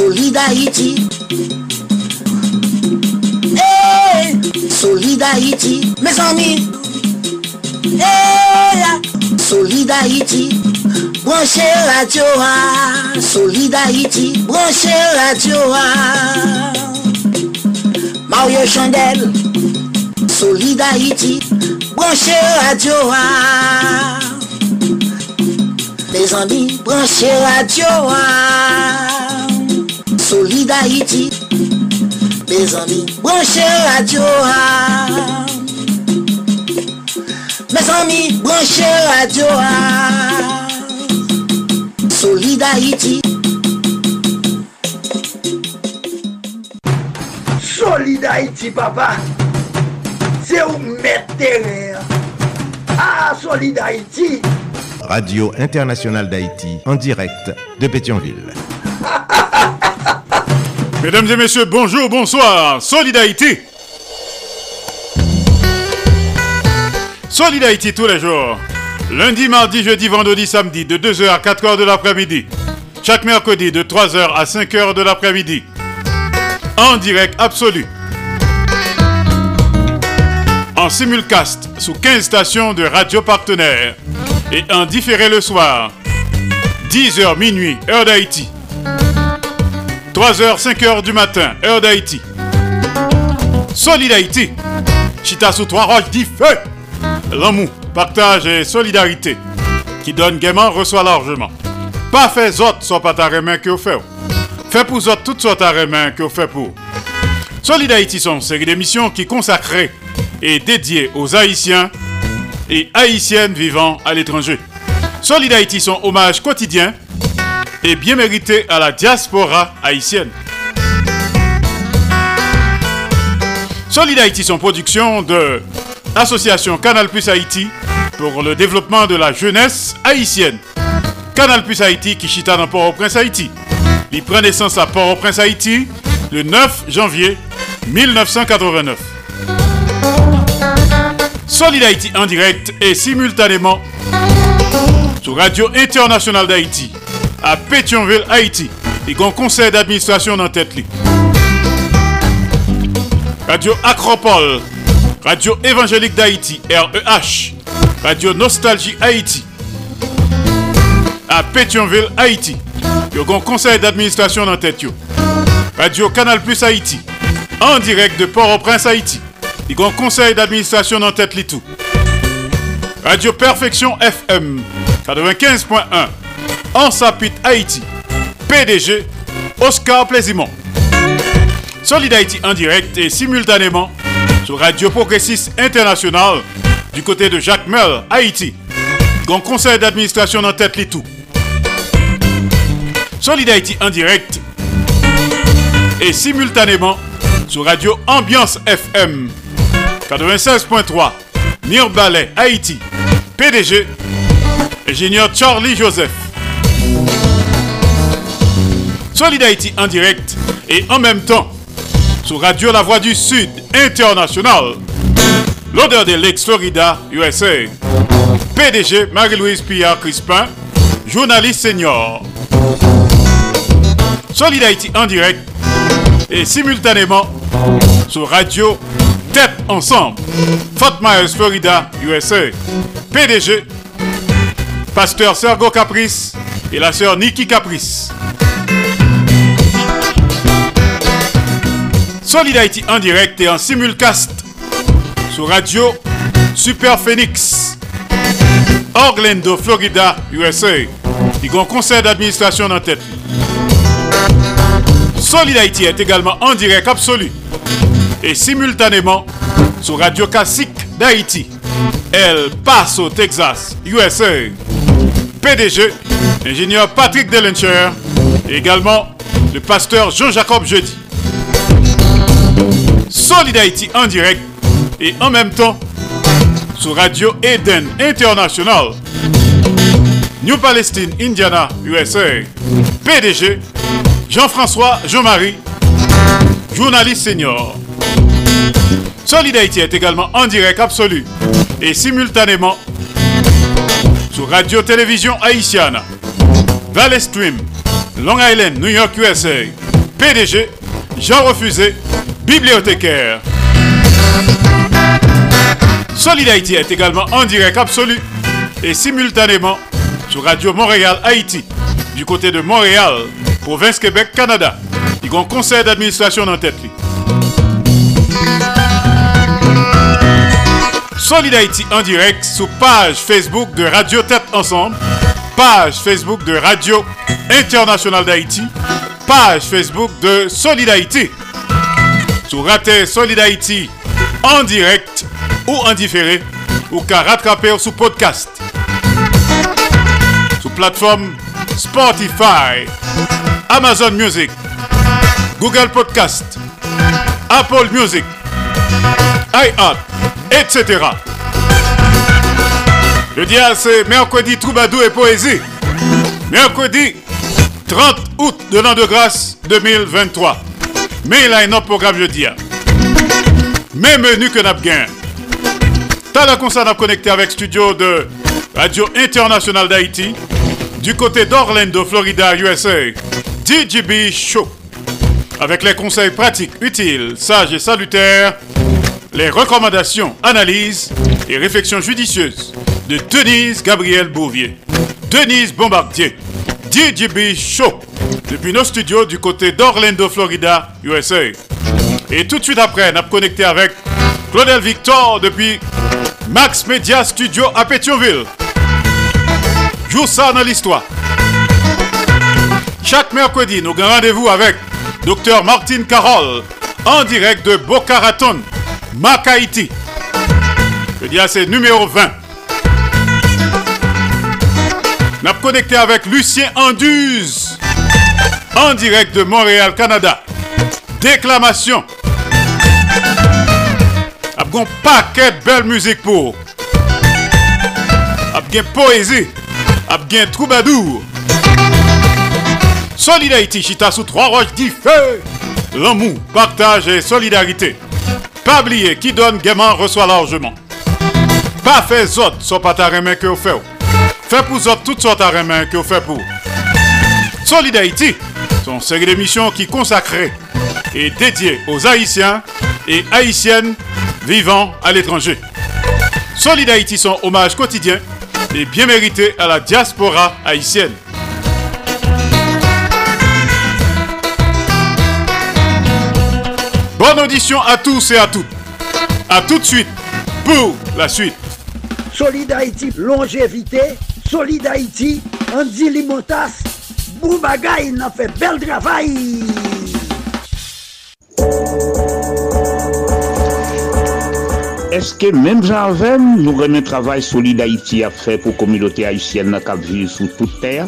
Solid Haïti. Hey, Solid Haïti, mes amis. Hey, Solid Haïti. Branchez radio, ah. Solid Haïti. Branchez radio, ah. Mario Chandel. Solid Haïti. Branchez radio, ah. Les amis, branchez radio, ah. Solid Haïti. Les amis, branchez radio, ah. Mes amis, branchez radio, ah. Solid Haïti. Solid Haïti, papa. C'est où mettre Ah, Solid Haïti. Radio Internationale d'Haïti en direct de Pétionville. Mesdames et messieurs, bonjour, bonsoir. Solid Haïti. Solid Haïti tous les jours. Lundi, mardi, jeudi, vendredi, samedi, de 2h à 4h de l'après-midi. Chaque mercredi, de 3h à 5h de l'après-midi. En direct absolu. En simulcast sous 15 stations de radio partenaires. Et en différé le soir. 10h minuit, heure d'Haïti. 3h, 5h du matin, heure d'Haïti. Solid Haïti. Chita sous trois roches dit feu. L'amour, partage et solidarité. Qui donne gaiement, reçoit largement. Pas fait autres, soit pas ta main que vous faites. Fait pour autres, toutes sortes ta main que vous faites pour. Solid Haïti sont une série d'émissions qui consacrées et dédiées aux Haïtiens et Haïtiennes vivant à l'étranger. Solid Haïti sont hommage quotidien et bien mérité à la diaspora haïtienne. Solid Haïti sont production de l'association Canal Plus Haïti pour le développement de la jeunesse haïtienne. Canal Plus Haïti qui chita dans Port-au-Prince Haïti. Il prend naissance à Port-au-Prince Haïti le 9 janvier 1989. Solid Haïti en direct et simultanément sur Radio Internationale d'Haïti à Pétionville, Haïti. Et qu'on conseil d'administration dans tête Radio Acropole, Radio Évangélique d'Haïti, REH, Radio Nostalgie Haïti, à Pétionville, Haïti. Et qu'on conseil d'administration dans tête Radio Canal Plus Haïti, en direct de Port-au-Prince, Haïti. Et qu'on conseil d'administration dans tête. Radio Perfection FM 95.1 en Sapit Haïti. PDG Oscar Plaisimont. Solid Haïti en direct et simultanément sur Radio Progressiste International du côté de Jacques Mel, Haïti. Grand conseil d'administration en tête tout. Solid Haïti en direct et simultanément sur Radio Ambiance FM 96.3 Mirbalet, Haïti. PDG ingénieur Charlie Joseph. Solid Haïti en direct et en même temps sur Radio La Voix du Sud International. L'odeur de l'ex-Florida, USA. PDG Marie-Louise Pierre Crispin, journaliste senior. Solid Haïti en direct et simultanément sur Radio Tête Ensemble. Fort Myers, Florida, USA. PDG pasteur Sergo Caprice et la sœur Niki Caprice. Solid Haïti en direct et en simulcast sur Radio Super Phoenix, Orlando, Florida, USA. Il y a un conseil d'administration en tête. Solid Haïti est également en direct absolu et simultanément sur Radio Classique d'Haïti, El Paso, Texas, USA. PDG, ingénieur Patrick Delencher également le pasteur Jean-Jacob Jeudi. Solid Haïti en direct et en même temps sur Radio Eden International. New Palestine, Indiana, USA. PDG, Jean-François Jean-Marie, journaliste senior. Solid Haïti est également en direct absolu et simultanément Radio-Télévision Haïtienne, Valley Stream, Long Island, New York, USA. PDG, Jean Refusé, bibliothécaire. Solid Haïti est également en direct absolu et simultanément sur Radio Montréal Haïti, du côté de Montréal, province Québec, Canada. Il y a un conseil d'administration en tête. Solid Haïti en direct sur page Facebook de Radio Tête Ensemble, page Facebook de Radio International d'Haïti, page Facebook de Solid Haïti. Sur Raté Solid Haïti en direct ou en différé, ou qu'à rattraper sous podcast. Sur plateforme Spotify, Amazon Music, Google Podcast, Apple Music, iHeart, etc. Le dia c'est mercredi Troubadou et Poésie. Mercredi 30 août de l'an de grâce 2023. Mais il a un autre programme jeudi. Même menu que n'a gain. T'as la concert à connecter avec studio de Radio International d'Haïti du côté d'Orlando, Florida, USA. DJB Show. Avec les conseils pratiques, utiles, sages et salutaires, les recommandations, analyses et réflexions judicieuses de Denise Gabriel Bouvier. Denise Bombardier. DJB Show. Depuis nos studios du côté d'Orlando, Florida, USA. Et tout de suite après, a connecté avec Claudel Victor depuis Max Media Studio à Pétionville. Joue ça dans l'histoire. Chaque mercredi, nous avons rendez-vous avec Dr Martine Carole en direct de Boca Raton, Macaïti. Je dis c'est numéro 20. Nous avons connecté avec Lucien Anduze en direct de Montréal, Canada. Déclamation. Abgon paquet de belle musique pour. Abgen poésie. Abgen troubadour. Solidarité chita sous trois roches dit feu. L'amour, partage et solidarité. Pas oublier qui donne gaiement reçoit largement. Pas fait autres, soit pas ta main que vous faites. Fait pour autres toutes sortes à main que vous faites pour. Solidarité, son série d'émissions qui consacrée et dédiée aux Haïtiens et Haïtiennes vivant à l'étranger. Solid Haïti, son hommage quotidien et bien mérité à la diaspora haïtienne. Bonne audition à tous et à toutes. À tout de suite pour la suite. Solid Haïti, longévité. Solid Haïti, Andy Limotas. Boubagaï, n'a fait bel travail. Eske menm janvem nou remen travay solide Haiti a fe pou komilote Haitienne na kap vive sou tout ter?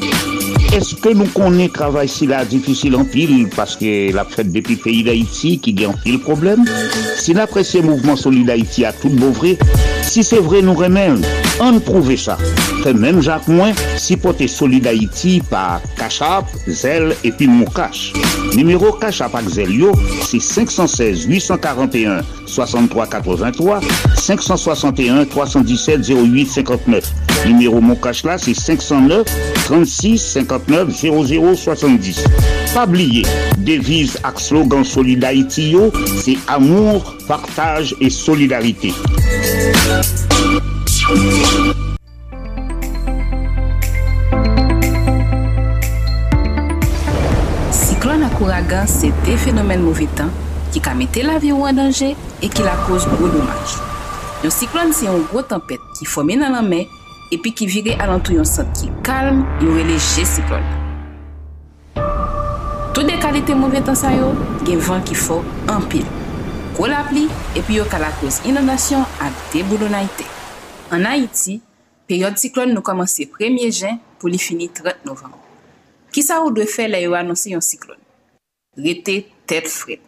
Eske nou konen travay si la difisil an pil paske la fet depi peyi d'Haïti ki gen pil problem? Si la presye mouvment solide Haiti a tout bouvre, si se vre nou remen, an prouve sa. Fe menm jak mwen, si pote solide Haiti pa Kachap, Zel epi Moukache. Numero Kachap ak Zel yo, si 516 841 6383 561 317 08 59. Numéro mon cash là, c'est 509 36 59 00 70. Pas oublier, devise ak slogan yo, c'est amour, partage Siklon ak ouragan se te fenomen mouve tan ki ka mette la vi ou an danje e ki la koz gro domaj. Yon siklon se yon gro tempet ki fome nan an men epi ki vire alantou yon sot ki kalm yon releje siklon. Tout de kalite mouve tan sa yo, gen van ki fo an pil. Kou la pli epi yo ka la koz inondasyon ak deboulonayte. An Haiti, peryode siklon nou komanse 1er jen pou li fini 30 novem. Ki sa ou dwe fe la yo anonsi yon siklon? Rete tet fred.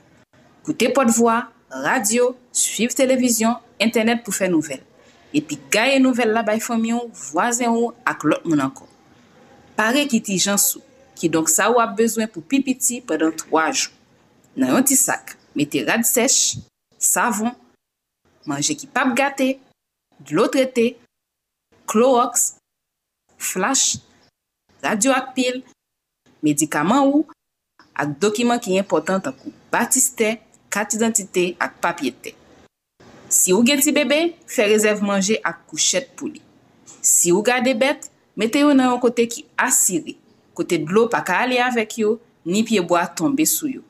Koute pot vwa, radio, suiv televizyon, internet pou fe nouvel. Epi gaye nouvel la bay fomyon, vwazen ou ak lot moun anko. Pare ki ti jansou, ki donk sa ou ap bezwen pou pipiti padan 3 jou. Nan yon ti sak, mete rad sech, savon, manje ki pap gate, dlo trete, kloroks, flash, radio ak pil, medikaman ou, ak dokiman ki important an kou batiste, kat identite ak papyete. Si ou gen ti bebe, fe rezerv manje ak kouchet pou li. Si ou gade bet, mete yo nan yon kote ki asiri, kote dlo pa ka ale avek yo, ni pyeboa tombe sou yo.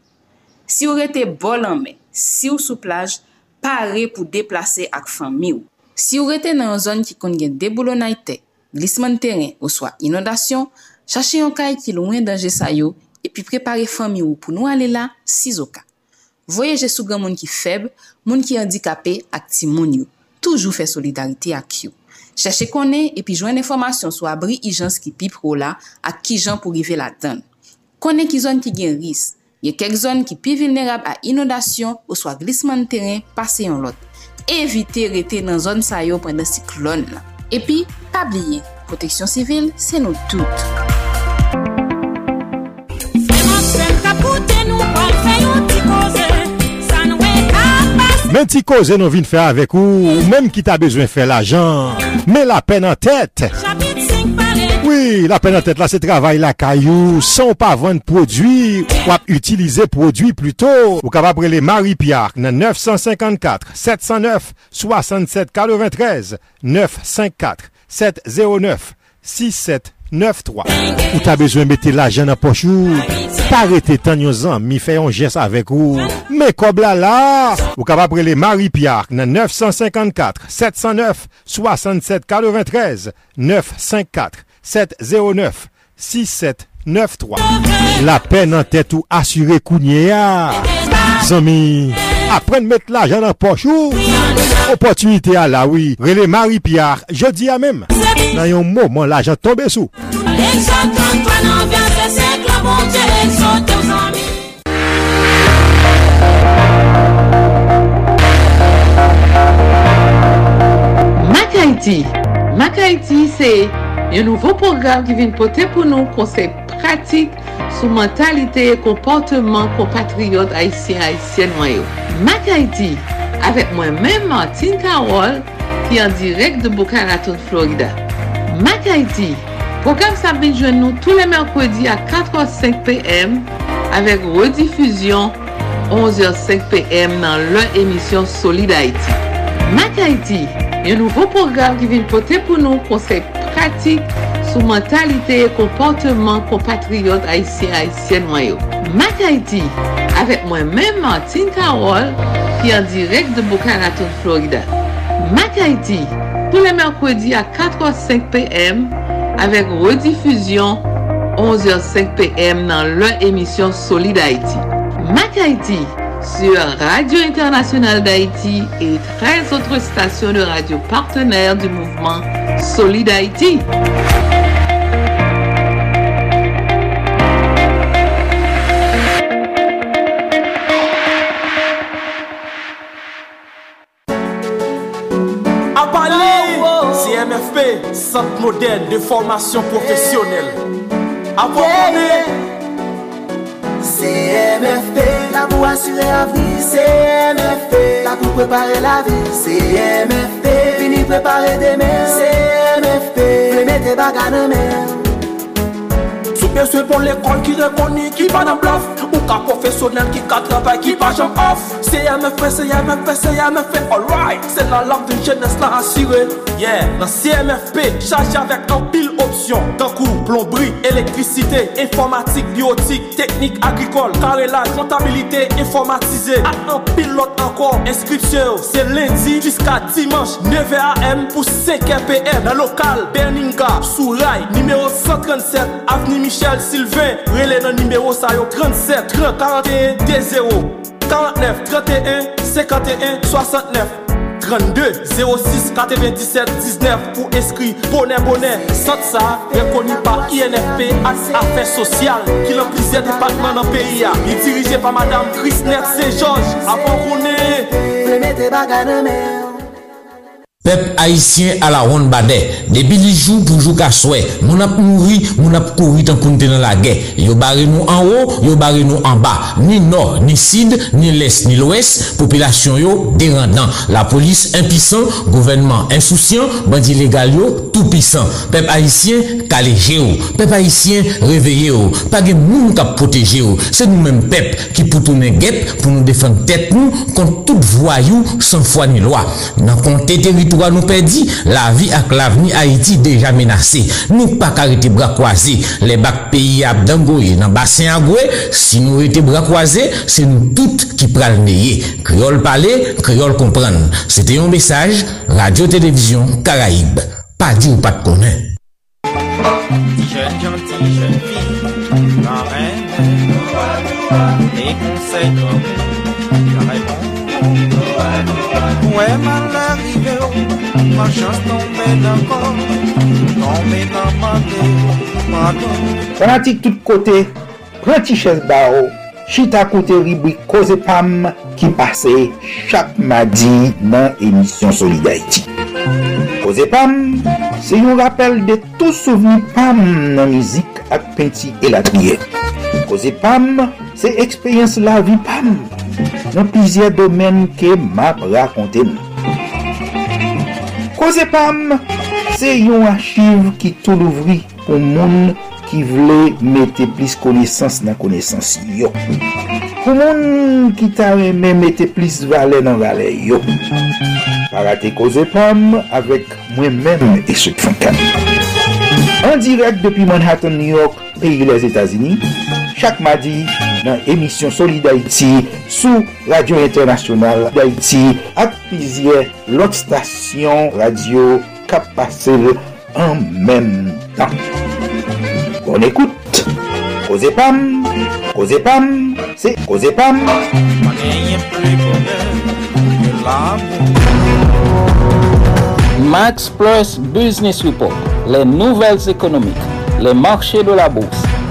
Si ou rete bol anme, si ou sou plaj, pare pou deplase ak fan mi ou. Si ou rete nan yon zon ki kon gen deboulonay te, glisman teren ou swa inodasyon, chache yon kay ki louen danje sa yo epi prepare fami ou pou nou ale la si zoka. Voyeje sou gen moun ki feb, moun ki handikapè ak ti moun yo. Toujou fè solidarite ak yo. Chache konen epi jwen informasyon sou abri i jans ki pi pro la ak ki jan pou rive la dan. Konen ki zon ki gen ris, ye kek zon ki pi vilnerab a inodasyon ou swa glisman teren pase yon lot. Evite rete nan zon sa yo pwende si klon la. Epi, pabliye, proteksyon sivil, se nou tout. Men ti koze nou vin fè avèk ou, ou menm ki ta bezwen fè l'ajan, men la pen an tèt. Oui, la peine en tête là, c'est travail la caillou. Sans pas vendre produit, ou utiliser produit plutôt. Ou capable les Marie Pierre, 954 709 67 93 954 709 6793. Ou t'as besoin de mettre l'argent dans poche ou arrêter tant yon mi fait un geste avec ou. Mais comme là là, ou capable les Marie Pierre, 954 709 67 93 954 709 6793 La pen nan tèt ou asyre kounye ya Zami Aprende met la jan nan pochou Opotunite a la oui. Rele Marie Pierre Jodi a mem Nan yon mouman la jan tombe sou Mak Haiti Mak Haiti se Yon nouvo program ki vin pote pou nou konsey pratik sou mentalite e komporteman kompatriot Haitien-Haitien wanyo. Mak Haiti, avek mwen men Martin Karol ki an direk de Boca Raton, Florida. Mak Haiti, program sa bin jwen nou tou le merkwedi a 4h05 pm avek redifuzyon 11h05 pm nan lè emisyon Solid Haiti. Mak Haiti, yon nouvo program ki vin pote pou nou konsek pratik sou mentalite e komporteman kompatriot Haitien-Haitien mayo. Mak Haiti, avek mwen men Martin Karol ki an direk de Boca Raton, Florida. Mak Haiti, pou le merkwedi a 4h05 pm avek redifuzyon 11h05 pm nan lor emisyon Solid Haiti. Mak Haiti, sur Radio Internationale d'Haïti et 13 autres stations de radio partenaires du mouvement Solid Haïti. centre moderne de formation professionnelle. Apprenez. CMFP, la pou asyre avni CMFP, la pou prepare la vi CMFP, vini prepare demen CMFP, vle mette baga nan men. Beswe bon l'ekol ki rekoni ki pa nan blaf Ou ka profesyonel ki ka trabay ki pa jan af CMFP, CMFP, CMFP, alright. Se la lak de jenes la asire Yeah, la CMFP chaje avèk an pil opsyon Tankou, plombri, elektrisite, informatik, biotik, teknik, agrikol Karelaj, kontabilite, informatize Ak an pil lot ankor, inskripsyon Se lendi, jiska dimanche, 9am pou 5pm Nan lokal, Berninga, Souray, nimeyo 137, avni Michel Sylvain Rele nan numero sayo 37 30 41 D0 49 31 51 69 32 06 97 19 Pou eskri bonè bonè Sot sa, rekoni pa INFP As afè sosyal Ki lan plizè depatman nan peyi ya Li dirije pa madame C-George Apo kounè Premè Pep haïtien à la ronde badet. Depuis les jours pour jouer qu'à souhait. Mon ap mouri, mon ap couru tant qu'on dans la guerre. Yo barré nous en haut, yo barré nous en bas. Ni nord, ni sud, ni l'est, ni l'ouest. Population yo dérendant. La police impuissant, gouvernement insouciant, bandit légal tout puissant. Pep haïtien calégé yo. Pep haïtien réveillé yo. Pas de kap protéger yo. C'est nous-mêmes pep qui pour tourner pour nous défendre tête nous contre tout voyou sans foi ni loi. Dans compter territoire nous perdit, la vie avec l'avenir Haïti déjà menacé. Nous pas arrêter bras croisés. Les bacs pays à Dangoye, dans bassin Agoué, si nous étions bras croisés, c'est nous toutes qui pral. Créole parler, créole comprendre. C'était un message, Radio-Télévision Caraïbe. Pas dit ou pas de connaître. Les conseils la réponse. Mwen man larive ou Man chans tombe nan kon Tombe nan mande Pardon. Fanatik tout kote Pranti ches ba ou. Chita kote ribwi koze pam Ki pase chak madi Nan emisyon Solidarity Koze pam Se yon rappel de tou souveni pam Nan mizik ak penti elatriye. Koze pam Se ekspeyens la vi pam. nan plizye domen ke map rakonte nou. Koze pam, se yon achiv ki tou louvri pou moun ki vle mette plis konesans nan konesans yo. Pou moun ki ta reme mette plis vale nan vale yo. Parate koze pam avek mwen men eswek fankan. En direk depi Manhattan, New York, peyi les Etats-Unis, chak madi, nan emisyon Solid Haïti sou Radio Internationale d'Haïti ak pizye lot stasyon radio kap pase en menm tan. Bon écoute, Koze Pam, Koze Pam, c'est Koze. Max Plus Business Report, les nouvelles économiques, les marchés de la bourse,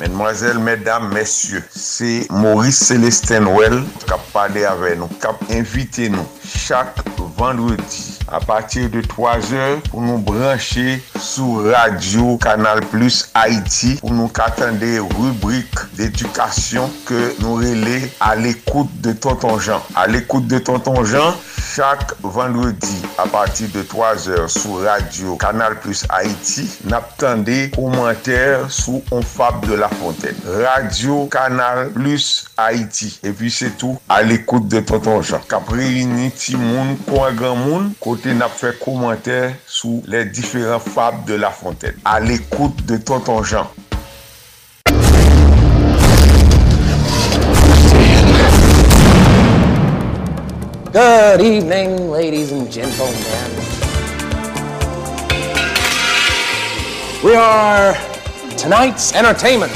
Mesdemoiselles, mesdames, messieurs, c'est Maurice Célestin Well qui a parlé avec nous, qui a invité nous chaque vendredi. a patir de 3 or pou nou branche sou radio Kanal Plus Haiti pou nou katande rubrik d'edukasyon ke nou rele al ekoute de Tonton Jean. Al ekoute de Tonton Jean, chak vendredi a patir de 3 or sou radio Kanal Plus Haiti nap tande komenter sou On Fab de la Fontaine. Radio Kanal Plus Haiti. E pi se tou al ekoute de Tonton Jean. Kapre yini ti moun, kwa gran moun, kote côté n'a fait commentaire sous les différents fables de La Fontaine. À l'écoute de Tonton Jean. Good evening, ladies and gentlemen. We are tonight's entertainment.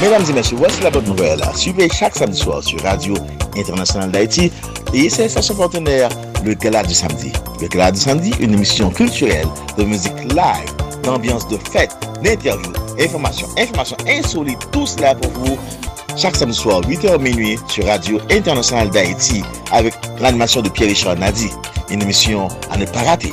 Mesdames et messieurs, voici la bonne nouvelle. Suivez chaque samedi soir sur Radio Internationale d'Haïti et ses stations partenaires, le Gala du Samedi. Le Gala du Samedi, une émission culturelle de musique live, d'ambiance de fête, d'interviews, informations, informations insolites, tout cela pour vous chaque samedi soir 8h minuit sur Radio Internationale d'Haïti avec l'animation de Pierre-Richard Nadi. Une émission à ne pas rater.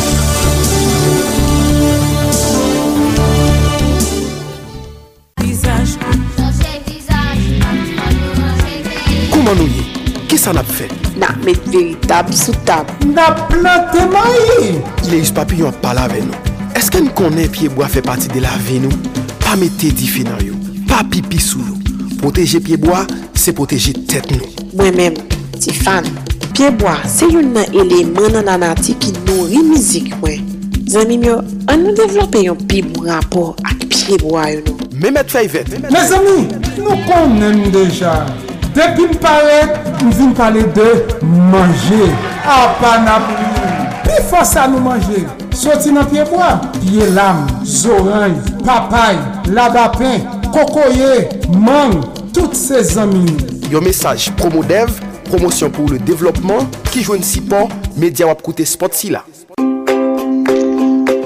Ki sa nap fe? Nap met veritab sou tab. Nap plante mayi. Ileus Papillon pala ve nou. Eske n konen piyeboa fe pati de la ve nou? Pa mette di fe nan yo. Pa pipi sou yo. Proteje piyeboa, se proteje tet nou. Mwen men, ti fan, piyeboa se yon nan eleman nan anati ki nou rimizik mwen. Zanmim yo, an nou devlope yon pi bon rapor ak piyeboa yo nou. Memet fay vet. Me zami, nou konen deja. Depi m paret, m vin pale de manje. A ah, panabou. Pi fosa nou manje. Soti nan piye mwa. Piye lam, zoranj, papay, labapen, kokoye, mang, tout se zami. Yo mesaj promo dev, promosyon pou le devlopman, ki jwen si pon, media wap koute spot si la.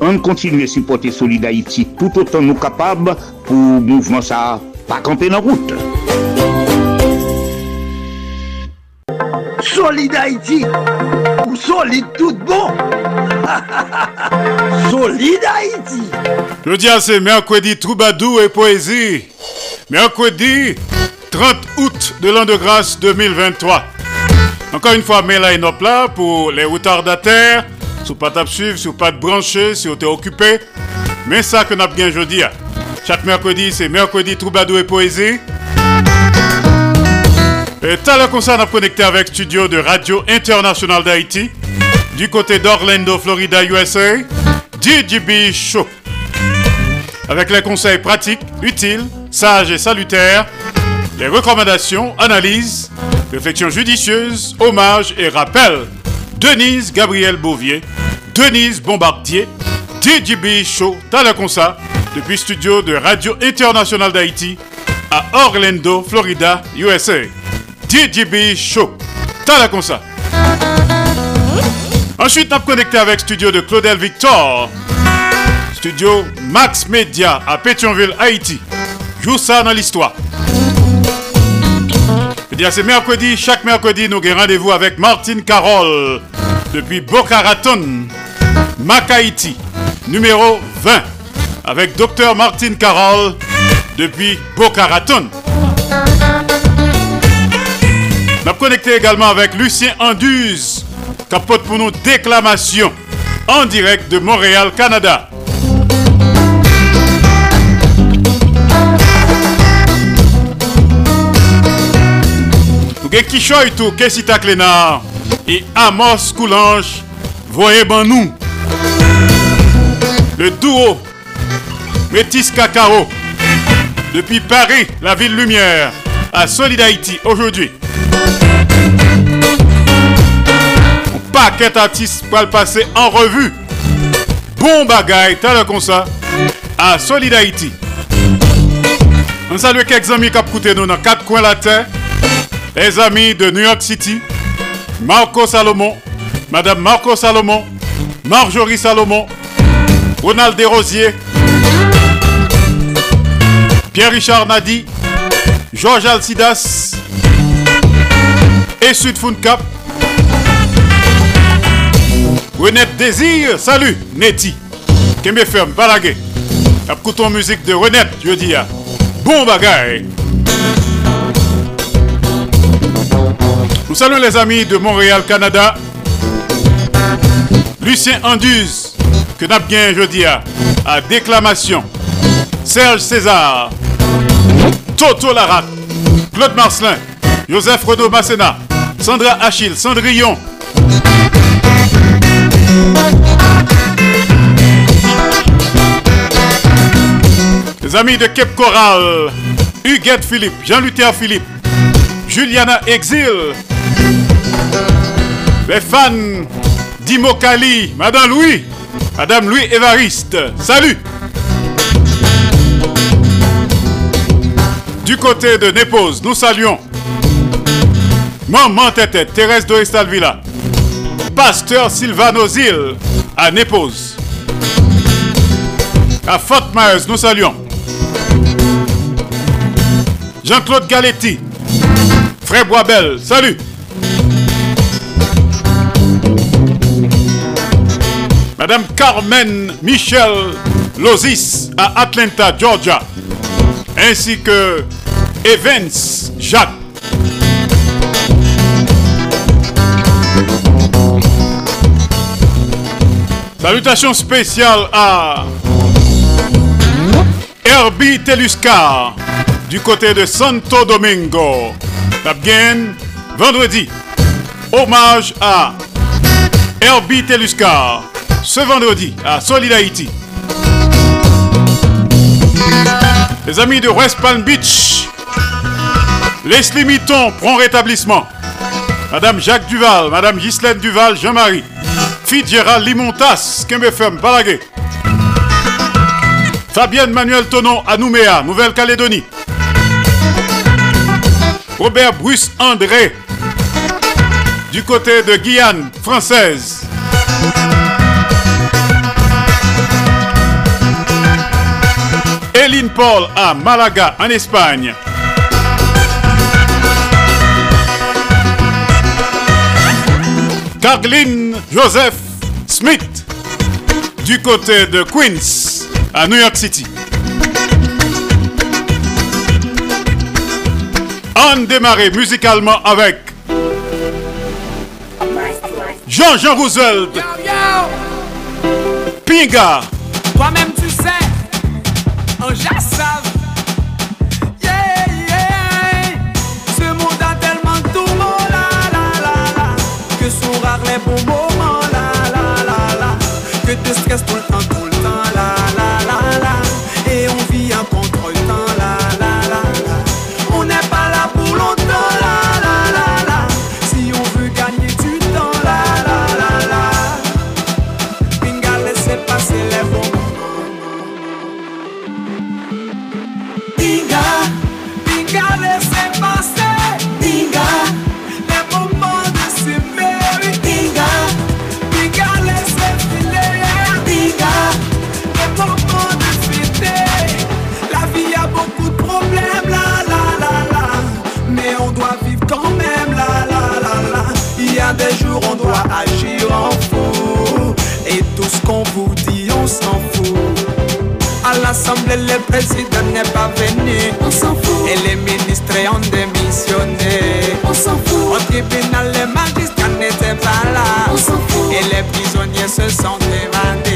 On continue à supporter Solid Haïti tout autant nous capables pour mouvement ça pas camper dans route. Solid Haïti ou solide tout bon Solid Haïti Je dis à c'est mercredi Troubadou et Poésie. Mercredi 30 août de l'an de grâce 2023. Encore une fois, Mela est là pour les retardataires. Si pas tap suivre, si pas de brancher, si vous êtes occupé. Mais ça que nous avons bien jeudi. Chaque mercredi, c'est mercredi Troubadou et Poésie. Et tout à l'heure, comme ça, on a connecté avec studio de Radio International d'Haïti. Du côté d'Orlando, Florida, USA. DJB Show. Avec les conseils pratiques, utiles, sages et salutaires. Les recommandations, analyses, réflexions judicieuses, hommages et rappels. Denise Gabriel Bouvier, Denise Bombardier, DJB Show, Talaconsa, depuis studio de Radio International d'Haïti à Orlando, Florida, USA. DJB Show, Talaconsa. Ensuite, on connecté avec studio de Claudel Victor, studio Max Media à Pétionville, Haïti. Joue ça dans l'histoire. C'est mercredi, chaque mercredi, nous avons rendez-vous avec Martine Carole depuis Boca Raton, Macaïti, numéro 20, avec Dr Martine Carole depuis Boca Raton. Nous connecté également avec Lucien Anduze, capote pour nous déclamation en direct de Montréal, Canada. Nous avons Kishoy tout, Kessita Clénard et Amos Coulange, voyez ben nous. Le duo Métis Cacao, depuis Paris, la ville lumière, à Solid Haïti aujourd'hui. Un paquet d'artistes pour le passer en revue. Bon bagaille, t'as comme ça, à Solid Haïti. On salue quelques amis qui ont nous dans quatre coins de la terre. Les amis de New York City, Marco Salomon, Madame Marco Salomon, Marjorie Salomon, Ronald Desrosiers, Pierre-Richard Nadi, Georges Alcidas et Sud Cap. Renette Désir, salut, Neti. Kembe ferme, balagé. Écoutons musique de Renette, je dis. Bon bagaille. Nous saluons les amis de Montréal, Canada. Lucien Anduze, que n'a bien jeudi à, à déclamation. Serge César, Toto Larac, Claude Marcelin, Joseph Renaud Masséna, Sandra Achille, Cendrillon. Les amis de Cape Coral, Huguette Philippe, Jean-Luther Philippe, Juliana Exil, les fans d'Imokali, Madame Louis, Madame Louis Évariste, salut Du côté de Népose, nous saluons Maman Tête, Thérèse Doristal Villa, Pasteur Sylvano Zil à Népose. À Fort Myers, nous saluons Jean-Claude Galetti, Frère Boisbel, salut Madame Carmen Michel Lozis à Atlanta, Georgia, ainsi que Evans Jacques. Salutations spéciales à Herbie Teluscar du côté de Santo Domingo. Tabgen, vendredi. Hommage à Herbie Teluscar ce vendredi à Solid Haïti. Les amis de West Palm Beach, Leslie Mitton prend rétablissement. Madame Jacques Duval, Madame Ghislaine Duval, Jean-Marie, Fitzgerald Limontas, Kembefem, Balaguer. Fabienne Manuel Tonon à Nouméa, Nouvelle-Calédonie. Robert Bruce André, du côté de Guyane française. Eline Paul à Malaga en Espagne. Carline Joseph Smith du côté de Queens à New York City. On démarre musicalement avec Jean-Jean Roosevelt. Pinga. Toi-même tu sais, un jassave. Yeah, yeah. Ce monde a tellement de tourments, la la la la. Que sont rares les bons moments, la la la la. Que de stress tout le président n'est pas venu. On s'en fout. Et les ministres ont démissionné. On s'en fout. Au tribunal, les magistrats n'étaient pas là. On s'en fout. Et les prisonniers se sont évadés.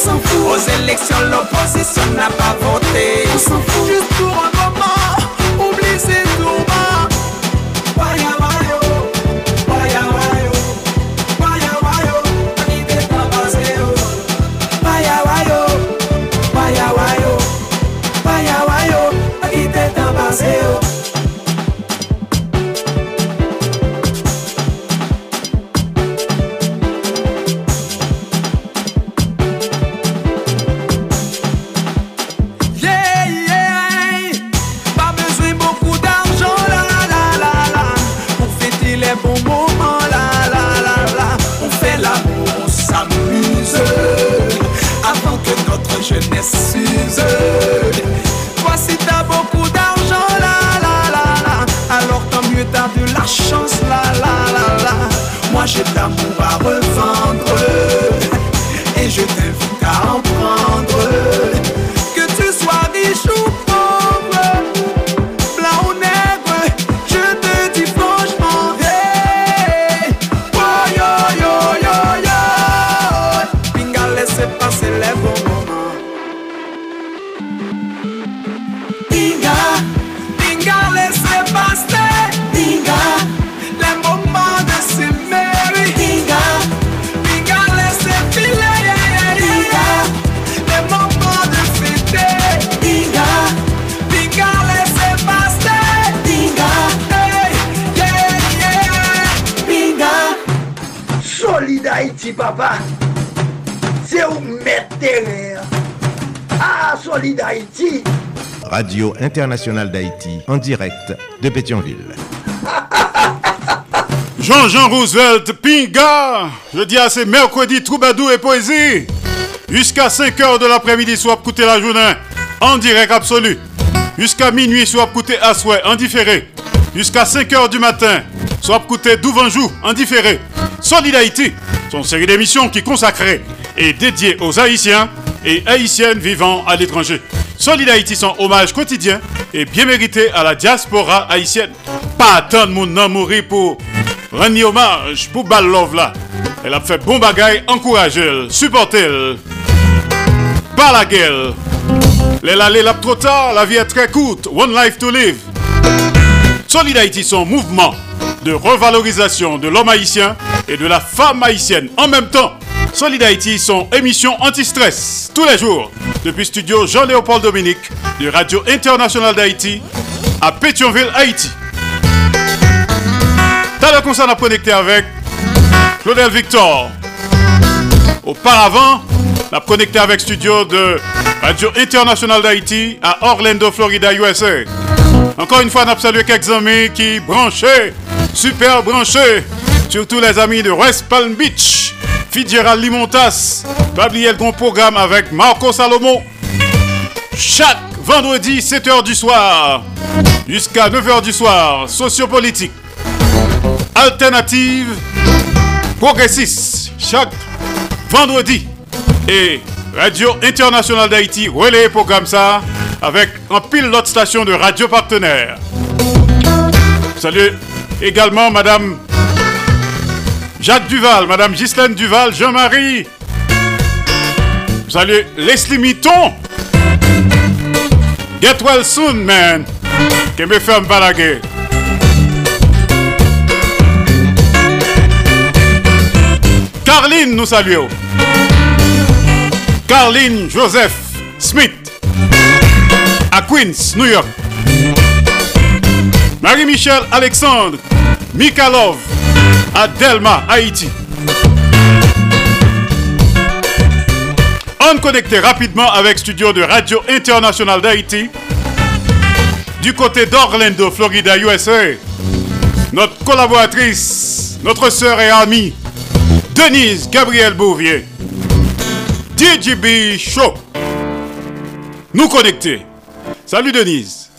S'en fout. Aux élections, l'opposition n'a pas voté. On s'en fout. Juste pour Radio Internationale d'Haïti, en direct de Pétionville. Jean-Jean Roosevelt, Pinga, je dis à c'est mercredi, troubadour et poésie. Jusqu'à 5h de l'après-midi, soit coûter la journée, en direct absolu. Jusqu'à minuit, soit coûter à souhait, en différé. Jusqu'à 5h du matin, soit coûter d'Ouvanjou, en différé. Solid Haïti, son série d'émissions qui consacrée et dédiée aux Haïtiens et Haïtiennes vivant à l'étranger. Solid Haïti, son hommage quotidien et bien mérité à la diaspora haïtienne. Pas tant de monde mouru pour rendre hommage pour Ballov là. Elle a fait bon bagaille, encouragez supportez Pas la gueule. Les allées la trop tard, la vie est très courte. One life to live. Solid Haïti, son mouvement de revalorisation de l'homme haïtien et de la femme haïtienne en même temps. Solid Haïti, son émission anti-stress, tous les jours, depuis studio Jean-Léopold Dominique de Radio Internationale d'Haïti à Pétionville, Haïti. T'as le concert à connecter avec Claudel Victor. Auparavant, on a connecté avec studio de Radio Internationale d'Haïti à Orlando, Florida, USA. Encore une fois, on a salué quelques amis qui branchaient, super branchés, surtout les amis de West Palm Beach, Fitzgerald Limontas, le bon programme avec Marco Salomon. Chaque vendredi, 7h du soir, jusqu'à 9h du soir, sociopolitique, alternative, progressiste, chaque vendredi. Et Radio Internationale d'Haïti relaie programme ça avec un pilote station de radio partenaire. Salut également Madame Jacques Duval, Madame Ghislaine Duval, Jean-Marie. Salut Leslie Mitton. Get well soon, man. Que me ferme pas la guerre. Carline, nous saluons. Carline Joseph Smith à Queens, New York. Marie-Michel Alexandre Mikalov à Delma, Haïti. On connecté rapidement avec studio de Radio Internationale d'Haïti du côté d'Orlando, Florida, USA. Notre collaboratrice, notre sœur et amie, Denise Gabriel Bouvier. DJB Show. Nous connecter. Salut Denise.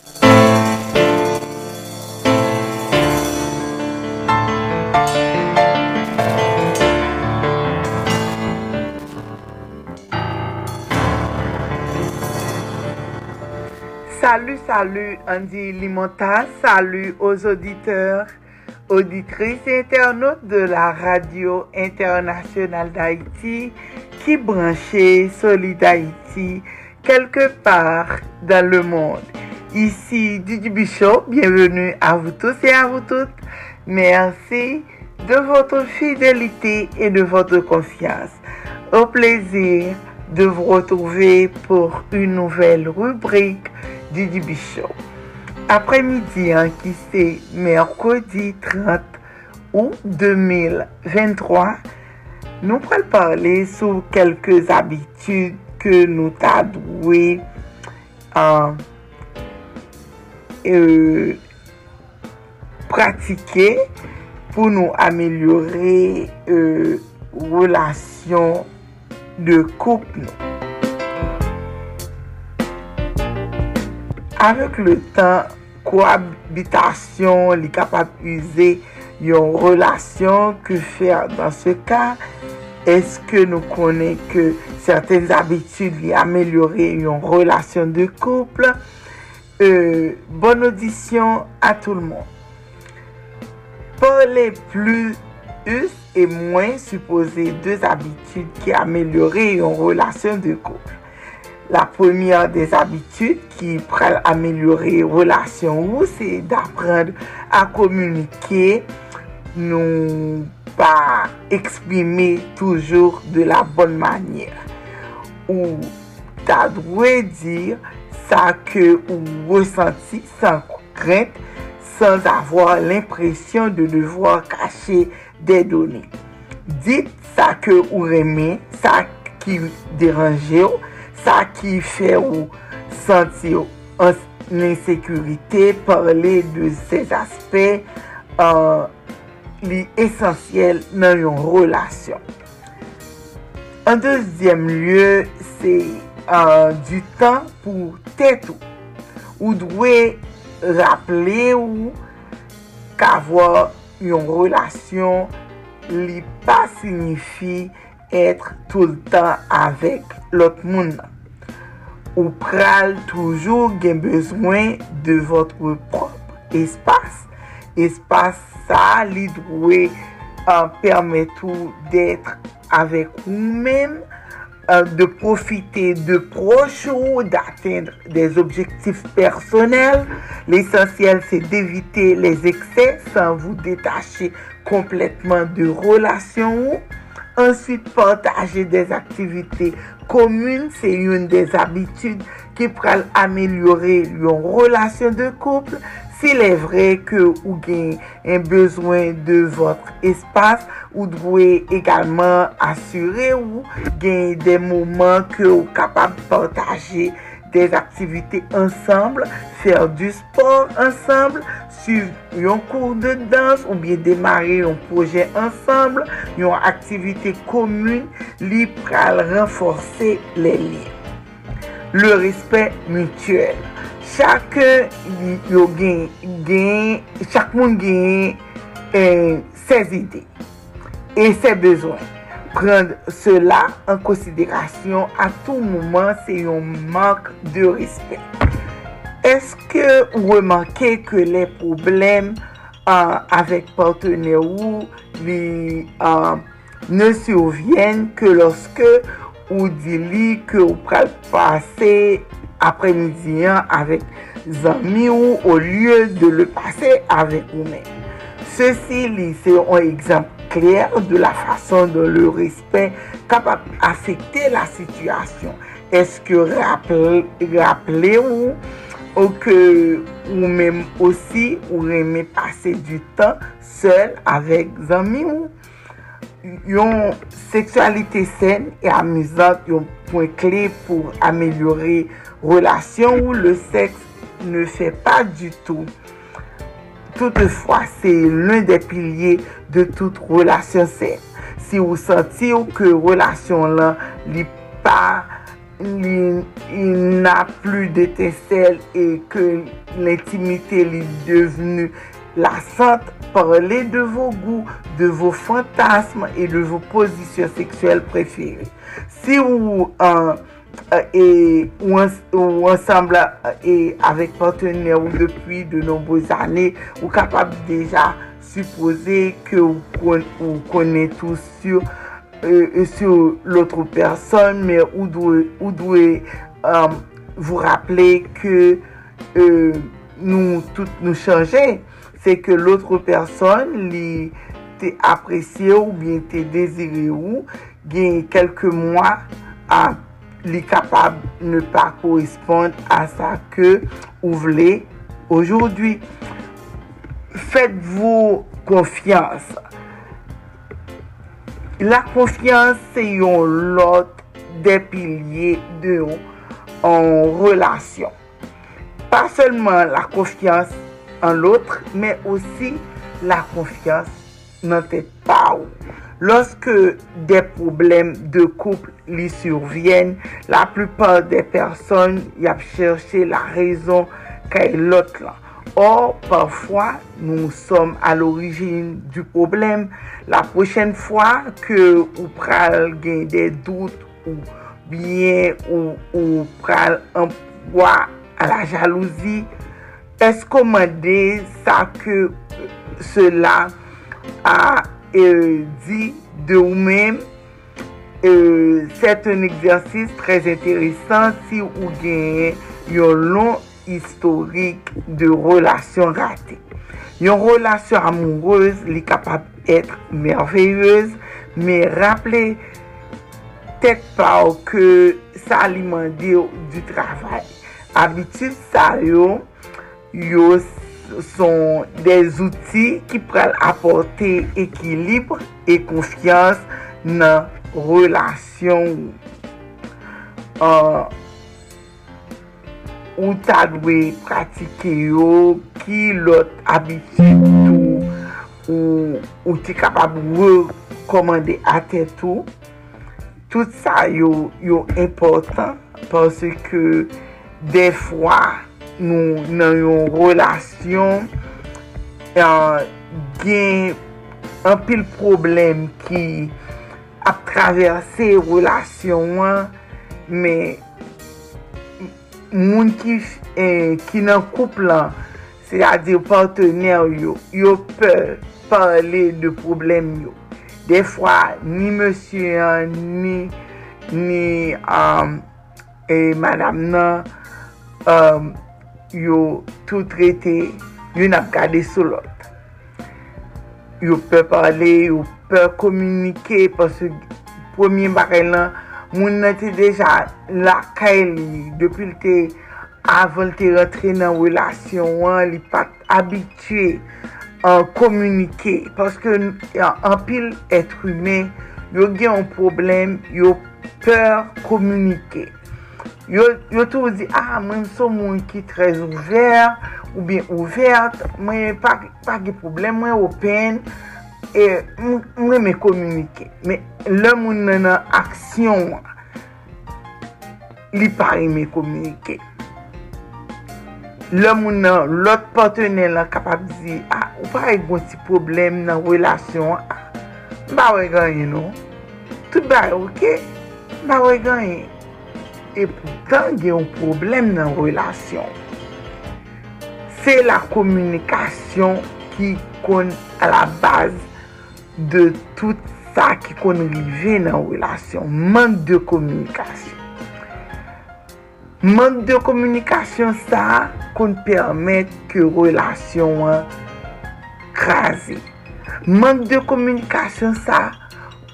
Salut, salut Andy Limonta, salut aux auditeurs, auditrices et internautes de la radio internationale d'Haïti qui branchait Solid Haïti quelque part dans le monde. Ici Didi Bichot, bienvenue à vous tous et à vous toutes. Merci de votre fidélité et de votre confiance. Au plaisir de vous retrouver pour une nouvelle rubrique Didi Bichot. Après-midi, hein, qui c'est mercredi 30 août 2023, nous pourrons parler sur quelques habitudes que nous t'adoué à euh, pratiquer pour nous améliorer euh, relation de couple. Avec le temps, cohabitation est capable d'user une relation que faire dans ce cas est-ce que nous connaissons que certaines habitudes vont améliorer une relation de couple? Euh, bonne audition à tout le monde. Parler plus et moins supposer deux habitudes qui améliorent une relation de couple. La première des habitudes qui pourrait améliorer une relation, c'est d'apprendre à communiquer, non pas exprimer toujours de la bonne manière. Ou ta dire ça que ou ressenti sans crainte, sans avoir l'impression de devoir cacher dedone. Dit sa ke ou reme, sa ki deranje ou, sa ki fe ou senti ou insekurite, parle de se aspe euh, li esensyel nan yon relasyon. An dezyem lye, se uh, du tan pou tèt ou. Ou dwe rappele ou kavwa yon relasyon li pa signifi etre tout l'tan avèk lot moun. Ou pral toujou gen bezwen de votre propre espas. Espas sa li dwe euh, an permètou d'etre avèk ou mèm Euh, de profiter de proches ou d'atteindre des objectifs personnels. L'essentiel, c'est d'éviter les excès sans vous détacher complètement de relations. Ensuite, partager des activités communes, c'est une des habitudes qui pourrait améliorer une relation de couple. Si le vre ke ou gen en bezwen de votre espas, ou dwe egalman asyre ou gen den mouman ke ou kapab partaje des aktivite ansamble, fer du sport ansamble, suiv yon kou de dans ou bien demare yon proje ansamble, yon aktivite komune li pral renforse le li. Le respect mutuel. chak yo gen, gen, chak moun gen eh, sez ide e se bezwen. Prende cela an konsiderasyon a tou mouman se yon mank de respet. Eske euh, ou remanke ke le problem uh, avek partene ou li uh, ne survyen ke loske ou di li ke ou pral pase apremidiyan avèk zanmi ou ou lye de le pase avèk ou men. Se si li se yon ekzamp kler de la fason don le respect kapap afekte la situasyon. Eske rappele ou ou ke ou menm osi ou reme pase du tan sel avèk zanmi ou. Yon seksualite sen e amizant yon poin kle pou amelyore relasyon ou le seks ne fe pa du tout. Toutefwa, se l'un de pilye de tout relasyon sen. Si ke relasyon lan li pa, li na plu de te sel e ke l'intimite li devenu la sante, parlez de vos goûts, de vos fantasmes et de vos positions sexuelles préférées. Si vous euh, et, Euh, ou ansambla avèk partenè ou euh, depi de nomboz anè ou kapab deja suppose ke ou konè tou sur euh, loutre person mè ou dwe vou rappelè ke nou tout nou chanjè se ke loutre person li te apresye ou bien te dezire ou gen kelke mwa ap li kapab ne pa koresponde a sa ke ou. Fèd vou konfians. La konfians se yon lot de pilye de ou an relasyon. Pa selman la konfians en l'autre, mais aussi la confiance nan te pa. Lorsque des problèmes de couple lui surviennent, la plupart des personnes y a cherché la raison qu'est l'autre là. Or, parfois, nous sommes à l'origine du problème. La prochaine fois que ou pral gen des doutes ou bien ou, ou pral emploie à la jalousie, est-ce qu'on ça que euh, cela a euh, dit de vous-même, euh, c'est un exercice très intéressant si vous gagnez un long historique de relation ratée. Une relation amoureuse est capable d'être merveilleuse, mais rappelez tête pas que ça alimente du travail. Habitude ça yo, yo son des outi ki pral aporte ekilibre e konfians nan relasyon uh, ou ta dwe pratike yo ki lot abitit ou, ou, ou ti kapab rekomande ate tou tout. Sa yo, yo important parce ke defwa nou nan yon relasyon eh, gen an pil problem ki ap traverse relasyon an men moun ki, eh, ki nan kouplan se a di partener yo yo pe parle de problem yo. De fwa ni monsye an ni ni um, eh, madame nan um, yo tout trete, yo nap gade sou lot. Yo pe pale, yo pe komunike, paswe pwemye bakay lan, moun nan te deja lakay li, depil te avan te rentre nan relasyon an, li pat abitue an komunike, paske an pil etre humen, yo gen an problem, yo pe komunike. Yo tou di, a, ah, mwen sou moun ki trez ouver, ou bien ouvert, mwen pa, pa ge problem, mwen open, e, mwen me komunike. Men, lè moun nan aksyon, li pari me komunike. Lè moun nan, lot partenel nan kapap di, a, ah, ou pari e gwen ti problem nan relasyon, a, ah, mba wè ganyen nou. Tout ba, ok? Ba wè ganyen. E poutan gen yon problem nan relasyon. Se la komunikasyon ki kon a la baz de tout sa ki kon rive nan relasyon. Mank de komunikasyon. Mank de komunikasyon sa kon permet ke relasyon an krasi. Mank de komunikasyon sa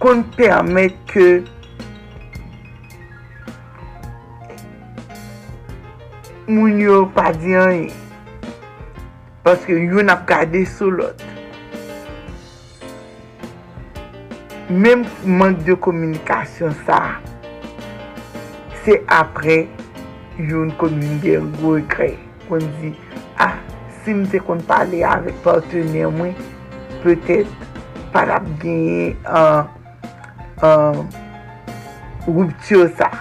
kon permet ke moun yo pa diyan anye. Paske yon ap gade sou lot. Mem mank de komunikasyon sa, se apre yon komunike gwe kre. Kon di, ah, si mse kon pale avek partenye mwen, petet par genye an uh, uh, ruptyo sa.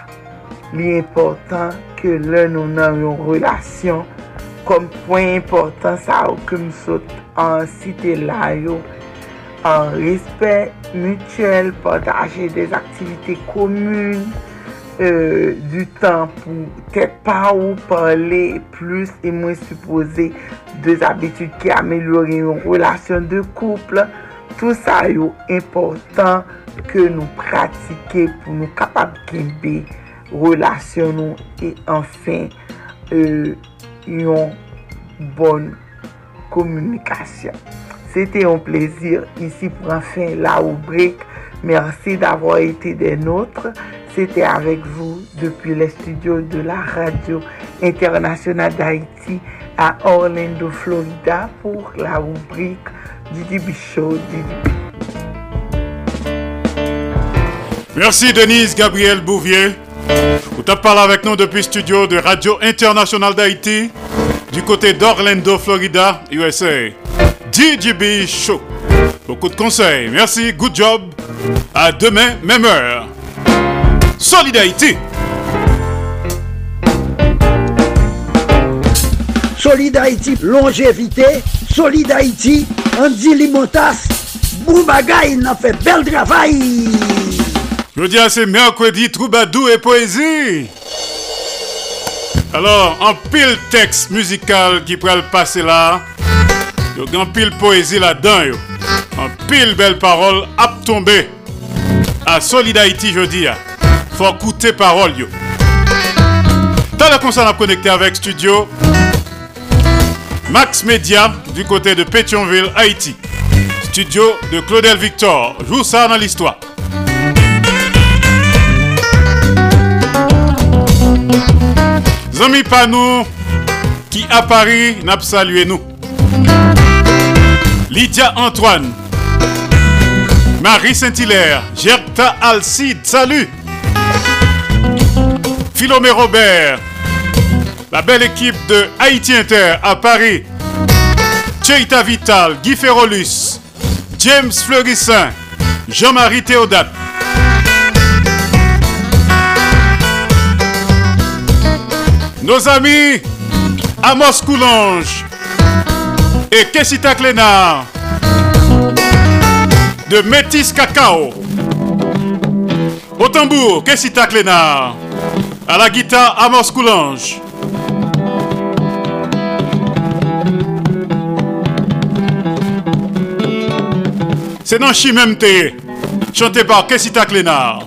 Li important ke lè nou nan yon relasyon kom pwen important sa ou koum sot an site la yo. An respect mutuel, pataje des aktivite komune, euh, du tan pou tet pa ou pale plus e mwen suppose des abitude ki amelyore yon relasyon de kouple, tout sa yo important ke nou pratike pou nou kapab kembe de relation et enfin euh, une bonne communication. C'était un plaisir ici pour enfin la rubrique. Merci d'avoir été des nôtres. C'était avec vous depuis les studios de la radio internationale d'Haïti à Orlando, Florida pour la rubrique Didi Show. Merci Denise Gabriel Bouvier. Vous t'as parlé avec nous depuis studio de Radio Internationale d'Haïti du côté d'Orlando, Florida, USA. DJB Show. Beaucoup de conseils. Merci. Good job. À demain, même heure. Solidarité. Solidarité, longévité. Solidarité, Andy Limotas. Boubagaï, n'a fait bel travail. Je dis à c'est mercredi, troubadou et poésie. Alors, en pile texte musical qui pourrait passer là. Yo gen pile poésie là-dedans. En pile belle parole ap tomber. À Solid Haïti jeudi Faut écouter parole yo. Dans le concert, on a connecté avec studio Max Media du côté de Pétionville, Haïti. Studio de Claudel Victor. Joue ça dans l'histoire. Zami Panou qui à Paris n'a salué nous. Lydia Antoine, Marie Saint-Hilaire, Gerta Alcide, salut. Philomé Robert, la belle équipe de Haïti Inter à Paris, Cheita Vital, Guy Ferrolus, James Fleurissin, Jean-Marie Théodate. Nos amis Amos Coulange et Kessita Clénard de Métis Cacao. Au tambour, Kessita Clénard. À la guitare, Amos Coulange. C'est dans Chimemte, chanté par Kessita Clénard.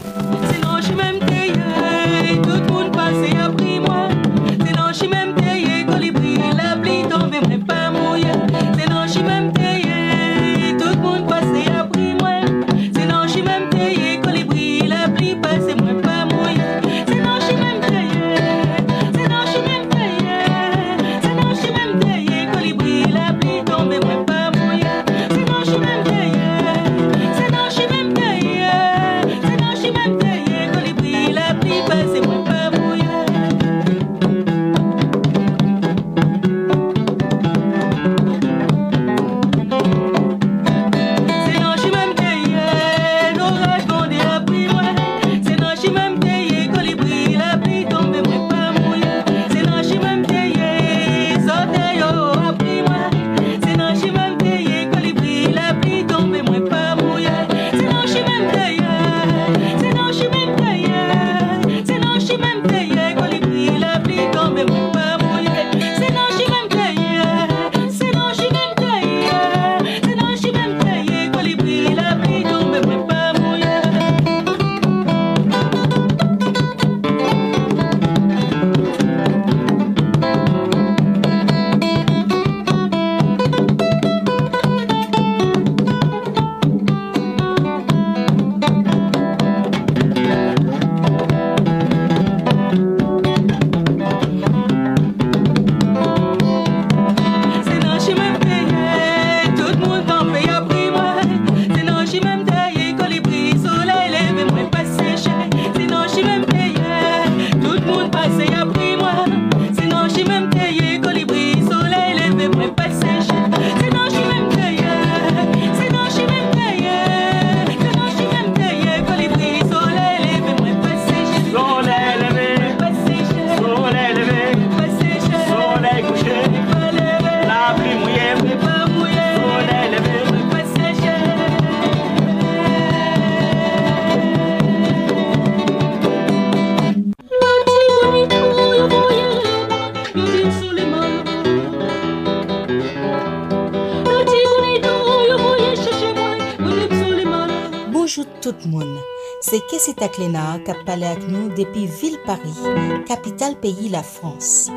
Lénard kap pale ak nou depi vil Paris, kapital peyi la Frans.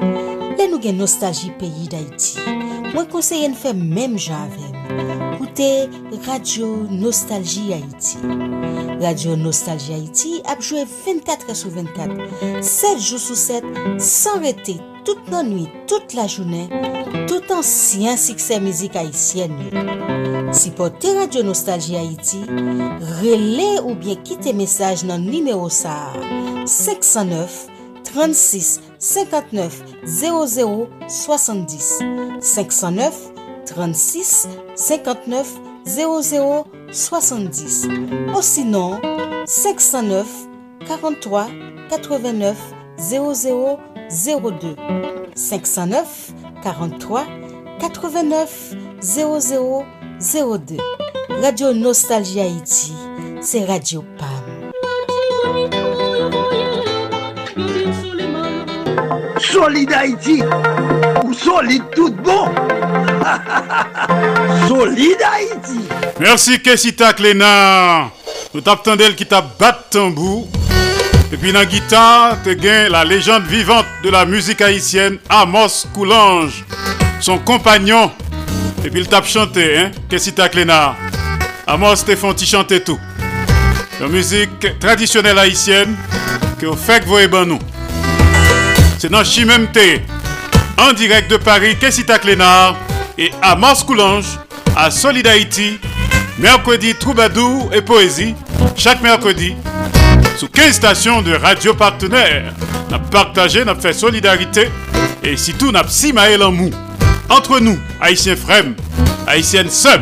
Lè nou gen nostalji peyi d'Haïti. Mwen konseye n fè mèm jan avèm. Koute Radio Nostalji Haïti. Radio Nostalji Haïti apjouè 24 sou 24, 7 jou sou 7, san rete tout nan nwi, tout la jounè, tout ansyen sikse mizik haïsyen nou. Sipote Radio Nostalgie Haïti, rele ou bien kite mesaj nan nimeo sa. 509 36 59 00 70 509 36 59 00 70 Ou sinon, 509 43 89 00 02 509 43 89 00 02 Radio Nostalgie Haïti, c'est Radio PAM. Solide Haïti, ou solide tout bon. solide Haïti. Merci Kessita Cléna. Nous d'elle qui t'a battu tambour. Et puis dans la guitare, tu gagné la légende vivante de la musique haïtienne, Amos Coulange. Son compagnon et puis il tape chanter, hein, Kessita Clénard. Amos Stéphane, tu tout. La musique traditionnelle haïtienne que vous faites vous ben nous. C'est dans Chimemte, en direct de Paris, Kessita Clénard et Amos Coulange à Solid Haïti Mercredi Troubadour et Poésie, chaque mercredi, sous 15 stations de radio partenaires. N'a partagé, n'a fait solidarité et surtout n'a si en mou. Entre nous, Haïtiens frères, Haïtiennes sœurs.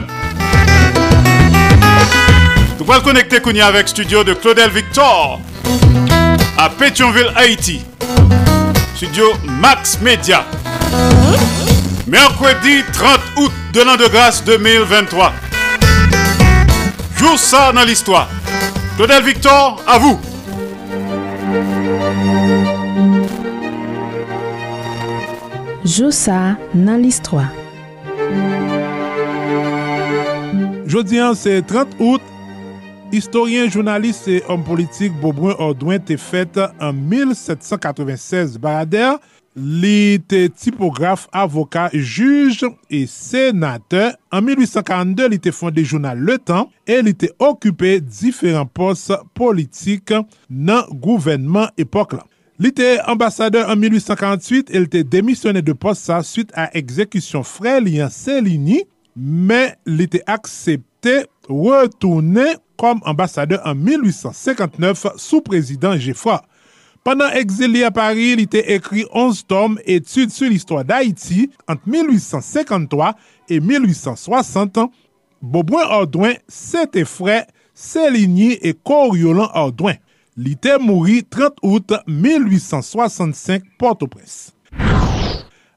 Nous allons connecter Kounia avec studio de Claudel Victor à Pétionville, Haïti. Studio Max Media. Mercredi 30 août de l'an de grâce 2023. Jour ça dans l'histoire. Claudel Victor, à vous. Joussa nan list 3 Jodian se 30 out Historien, jounalist se om politik Bobrun Ordouin te fète an 1796 Barader li te tipograf, avokat, juj e senate an 1842 li te fonde jounal Le Temps e li te okupè diferent pos politik nan gouvenman epok la Li te ambassadeur en 1848 et il te démissionné de poste suite à exécution frère Lian Céligny, mais li te accepté retourner comme ambassadeur en 1859 sous président Geoffroy. Pendant exilé à Paris, il était écrit 11 tomes études sur l'histoire d'Haïti entre 1853 et 1860. Beaubrun Ordouin, c'était frère Céligny et Coriolan Ordouin. Était mort 30 août 1865 Port-au-Prince.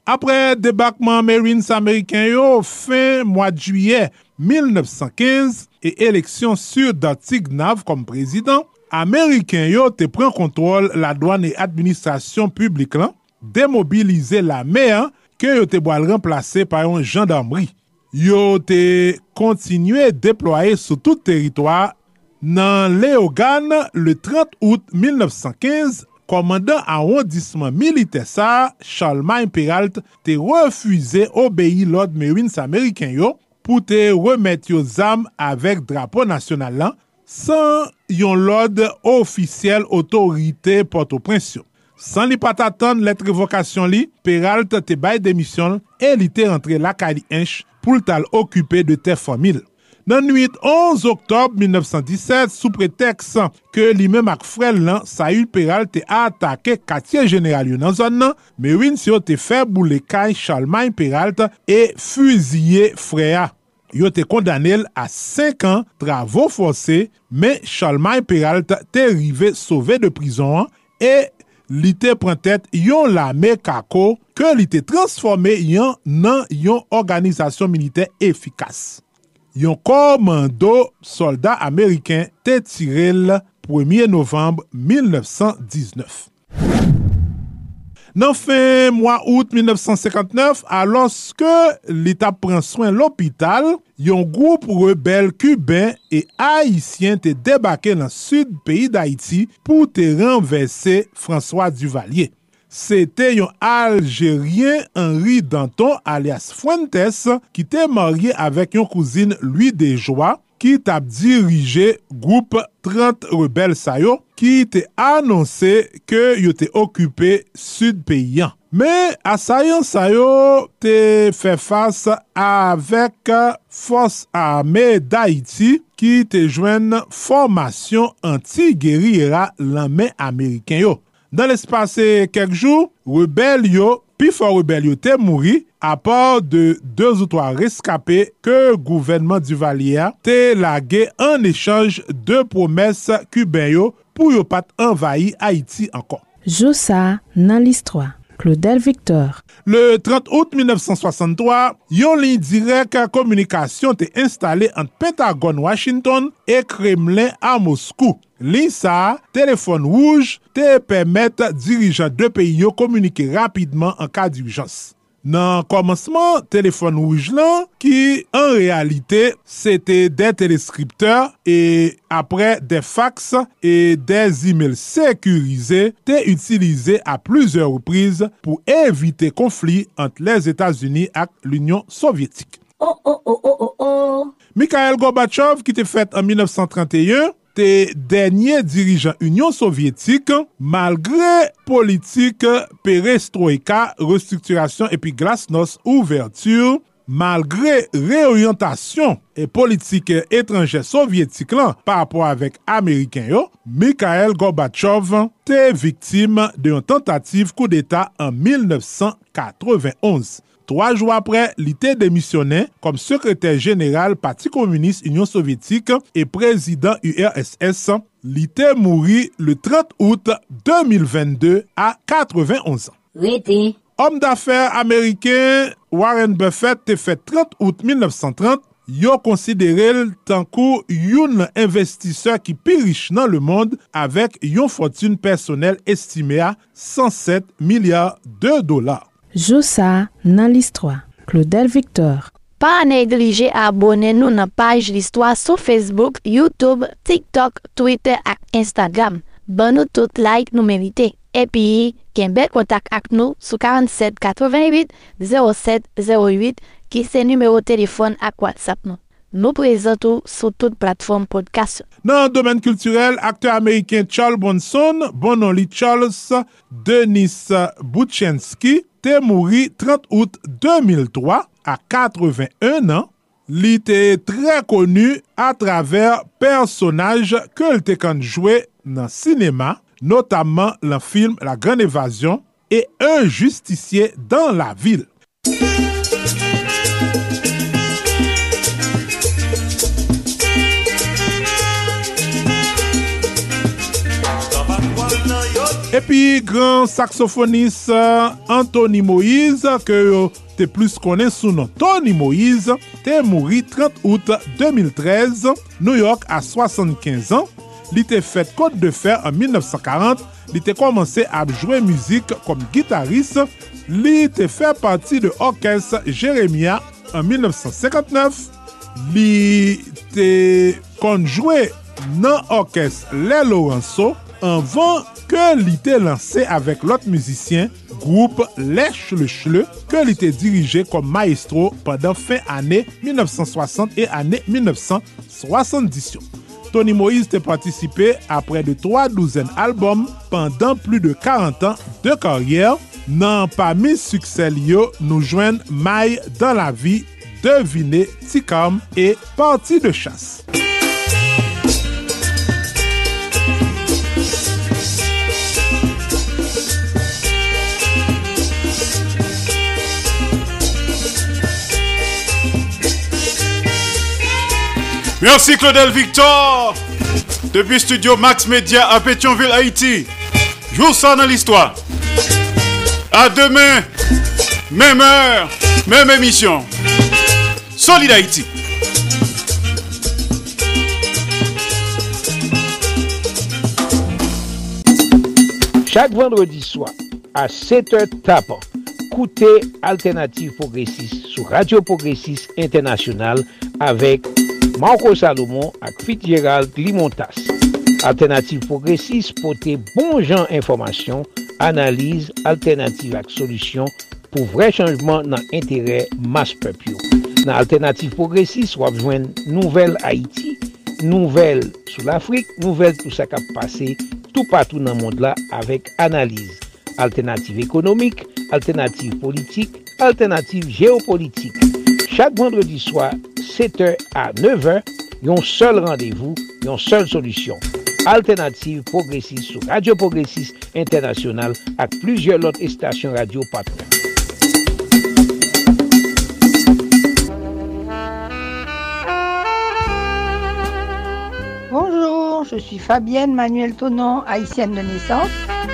Après débarquement Marines américain yo, fin de juillet 1915 et élection sur Datignav comme président, Américain yo te pren kontrol la douane et administration publique lan, demobilize la mer ke yo te boal remplase par yon gendarmerie. Yo te kontinue deploye sou tout teritoi nan Leogan le 30 août 1915, komandan arrondissement militaire sa, Charlemagne Peralt, te refuize obeyi l'ordre Marines américain yo pou te remet yo zam avek drapo nasyonal lan, san yon lod ofisyel otorite Port-au-Prince. San li patatan let li, Peralt te bay demisyon e li te rentre lakay li ench pou tal de te famil. Nan 8-11 oktob 1917, sou preteks ke li men mak frel lan, Sayul Peralt te atake katye general yon nan zon nan, me win si yo te febou le kay Charlemagne Peralt e fuzye freya. yo te kondanel a 5 an travo fose, men Charlemagne Peralt te rive sove de prizon an, e li te prentet yon lame kako ke li te transforme yon nan yon organizasyon militer efikas. Yon komando soldat Ameriken te tirel 1er novembre 1919. Nan fin mwa out 1959, aloske l'Etat pren soin l'opital, yon group rebel kuben e Haitien te debake nan sud peyi d'Haïti pou te renvesse François Duvalier. Sete yon Algerien Henri Danton alias Fuentes ki te marye avek yon kouzine Louis Desjoie ki tap dirije group 30 rebel sayo ki te anonse ke yo te okupe sud peyan. Me asayon sayo te fe fase avek fos ame d'Haïti ki te jwen formasyon anti-gerira lanmen Ameriken yo. Dan l'espase kek jou, rebel yo, pi fò rebel yo te mouri, apor de 2 ou 3 reskapè ke gouvenman Duvalier te lage an echange de promes kuben yo pou yo pat envayi Haiti ankon. Joussa nan l'histoire. Claudel Victor. Le 30 out 1963, yon lin direk komunikasyon te installe ant Pentagon Washington e Kremlin a Moskou. Lin sa, telefon wouj te pemet dirijan de peyi yo komunike rapidman an ka dirijans. Nan komanseman, telefon wouj lan ki an realite se te de teleskripteur e apre de fax e de zimel sekurize te utilize a pluzeur reprize pou evite konflik ant les Etats-Unis ak l'Union Sovyetik. Oh, oh, oh, oh, oh, oh. Mikhail Gorbachev ki te fet an 1931, te denye dirijan Union Sovyetik, malgre politik perestroika, restrukturasyon epi glasnos ouvertur, malgre reorientasyon e politik etranje sovyetik lan pa apwa avek Ameriken yo, Mikhail Gorbachev te viktim de yon tentative kou d'Etat an 1991. Troa jou apre, li te demisyonen kom sekretèr jeneral Pati Komunist Union Sovyetik e prezident URSS, li te mouri le 30 out 2022 a 91 an. Om d'affer Ameriken Warren Buffett te fet 30 out 1930, yo konsidere tankou yon investiseur ki pi rich nan le mond avek yon fortune personel estime a 107 milyar de dolar. Josa nan listwa. Claudel Victor. Pa neglije abone nou nan page listwa sou Facebook, Youtube, TikTok, Twitter ak Instagram. Ban nou tout like nou merite. Epi, ken bel kontak ak nou sou 47 88 07 08 ki se numero telefon ak WhatsApp nou. Nou prezentou sou tout platform podcast. Nan domen kulturel, akteur Ameriken Charles Bronson, bonon li Charles Denis Butchenski, te mouri 30 out 2003 a 81 an. Li te tre konu a traver personaj ke l te kan jwe nan sinema, notamman lan film La Grande Evasion e Un Justicier dan la Ville. Epi, gran saksofonis euh, Anthony Moïse, ke yo te plus konen sou nan Tony Moïse, te mouri 30 out 2013, New York a 75 an. Li te fet kote de fer an 1940, li te komanse ap jwe muzik kom gitaris, li te fe pati de orkes Jeremia an 1959, li te konjwe nan orkes Le Lorenzo, anvan ke li te lanse avek lot müzisyen, group Lech Le Chle, ke li te dirije maestro padan fin ane 1960 e ane 1970. Tony Moïse te patisipe apre de 3 douzen albom pandan plu de 40 an de karyer, nan pa mi suksel yo nou jwen may dan la vi, devine, tikam e parti de chas. Merci Claudel Victor. Depuis Studio Max Media à Pétionville, Haïti. Joue ça dans l'histoire. À demain, même heure, même émission. Solid Haïti. Chaque vendredi soir, à 7h tapant, écoutez Alternative Progressiste sur Radio Progressiste International avec Marco Salomon ak Fitzgerald Limontas. Alternative Progressive pote bon jan informasyon, analize, alternative ak solusyon pou vre chanjman nan entere mas pepyo. Nan Alternative Progressive wap jwen nouvel Haiti, nouvel sou l'Afrique, nouvel tout sa kap pase tout patou nan mond la avek analize. Alternative ekonomik, alternative politik, alternative geopolitik. Chak vendredi swa, 7h à 9h, yon seul rendez-vous, yon seule solution. Alternative progressiste sur Radio Progressiste International ak plusieurs autres stations radio partenaires. Bonjour, je suis Fabienne Manuel Tonon, haïtienne de naissance.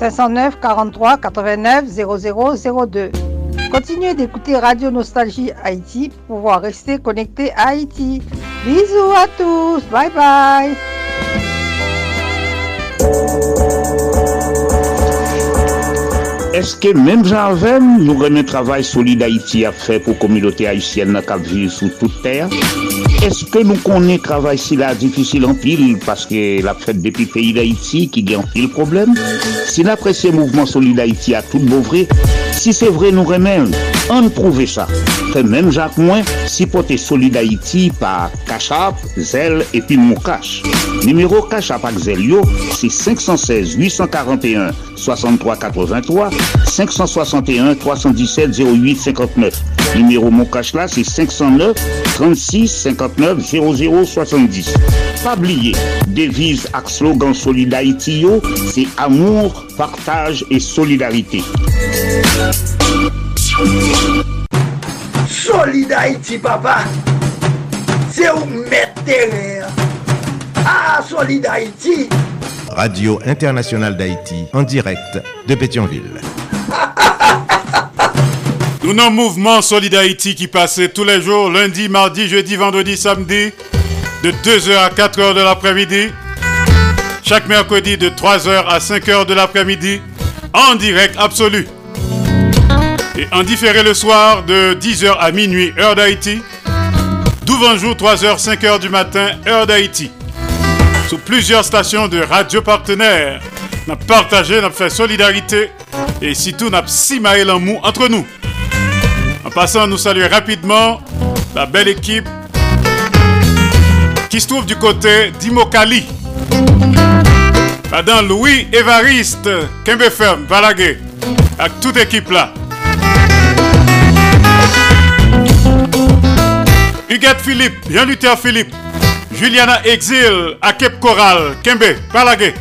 509 43 89 00 02 Continuez d'écouter Radio Nostalgie Haïti pour pouvoir rester connecté à Haïti. Bisous à tous, bye bye. Eske menm jan avem nou remen travay solide Haiti a fe pou komilote Haitienne na kap vive sou tout ter? Eske nou konen travay si la difisil an pil paske la fet depi peyi d'Haïti ki gen pil problem? Si la presye mouvment solide Haiti a tout bouvre, si se vre nou remen, an prouve sa. Fe menm jan mwen, si pote solide Haiti pa Kachap, Zel epi Moukache. Numero Kachap ak Zel yo, si 516 841 6383 561 317 08 59. Numéro mon cash là, c'est 509 36 59 00 70. Pas oublier, devise ak slogan Solid Haïti yo, c'est amour, partage et solidarité. Solid Haïti, papa. C'est où mettre. Ah, Solid Haïti. Radio Internationale d'Haïti, en direct de Pétionville. Nous avons mouvement Solid qui passe tous les jours, lundi, mardi, jeudi, vendredi, samedi, de 2h à 4h de l'après-midi. Chaque mercredi de 3h à 5h de l'après-midi, en direct absolu. Et en différé le soir de 10h à minuit, heure d'Haïti. jour 3h, 5h du matin, heure d'Haïti. Sous plusieurs stations de radio partenaires. Nous partagé, nous fait solidarité et surtout nous avons simaé l'amour entre nous. En passant, nous saluer rapidement la belle équipe qui se trouve du côté d'Imokali. Madame Louis Évariste, Kembeferme, Balaguer, avec toute équipe là. Huguette Philippe, Jean Luther Philippe, Juliana Exil, Cape Coral, Kembe, Balaguer.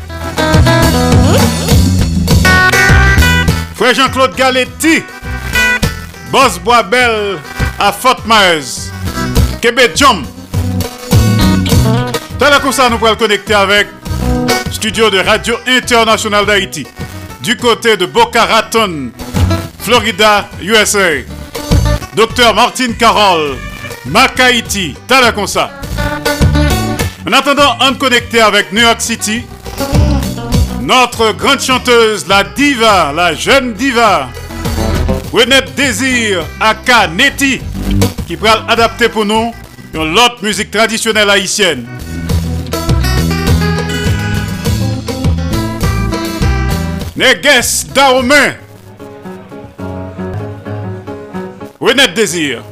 Frère Jean-Claude Galetti, Boss Boisbel à Fort Myers, Québec Jump. Tel comme ça, nous pourrons le connecter avec studio de Radio International d'Haïti, du côté de Boca Raton, Florida, USA. Docteur Martin Carroll, Mac Haïti, ça. En attendant, on connecté avec New York City, notre grande chanteuse, la diva, la jeune diva, Renette Désir Aka Neti qui pourra adapter pour nous une autre musique traditionnelle haïtienne. Neges Daomen Renette Désir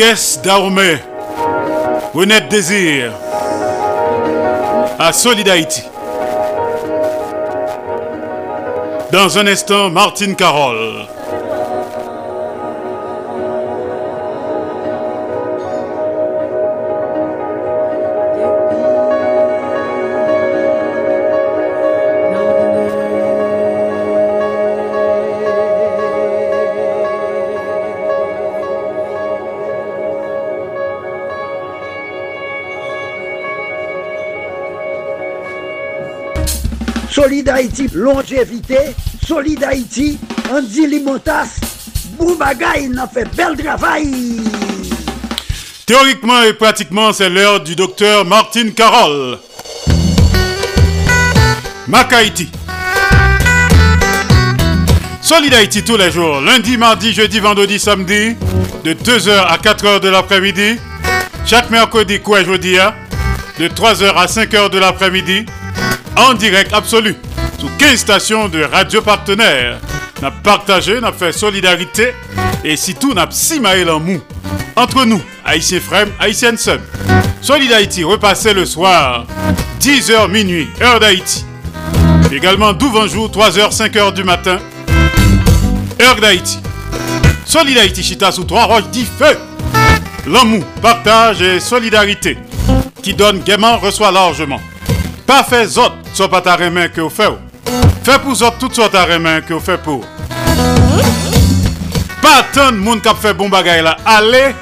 Neges Daoumé, Honnête Désir, à Solid. Dans un instant, Martine Carole. Longévité. Solid Haïti, Andy Limotas. Boubagaï, n'a fait bel travail. Théoriquement et pratiquement, c'est l'heure du docteur Martine Carole. Mac Haïti. Solid Haïti tous les jours, lundi, mardi, jeudi, vendredi, samedi, de 2h à 4h de l'après-midi. Chaque mercredi, quoi, jeudi, hein, de 3h à 5h de l'après-midi, en direct absolu, 15 stations de radio partenaires. N'a partagé, n'a fait solidarité, et si tout n'a pas en mou? Entre nous, Haïtiens frères, Haïtiennes sœurs. Solid Haïti repassé le soir, 10h minuit, heure d'Haïti. Également 12 jour, 3h, 5h du matin, heure d'Haïti. Solid Haïti chita sous trois roches dit feu. L'amour, partage et solidarité qui donne gaiement reçoit largement. Pas fait autres, soit pas ta main que vous faites. Fait pour autres toutes sortes main que vous faites pour. Pas tant de monde qui a fait bon bagay là. Allez,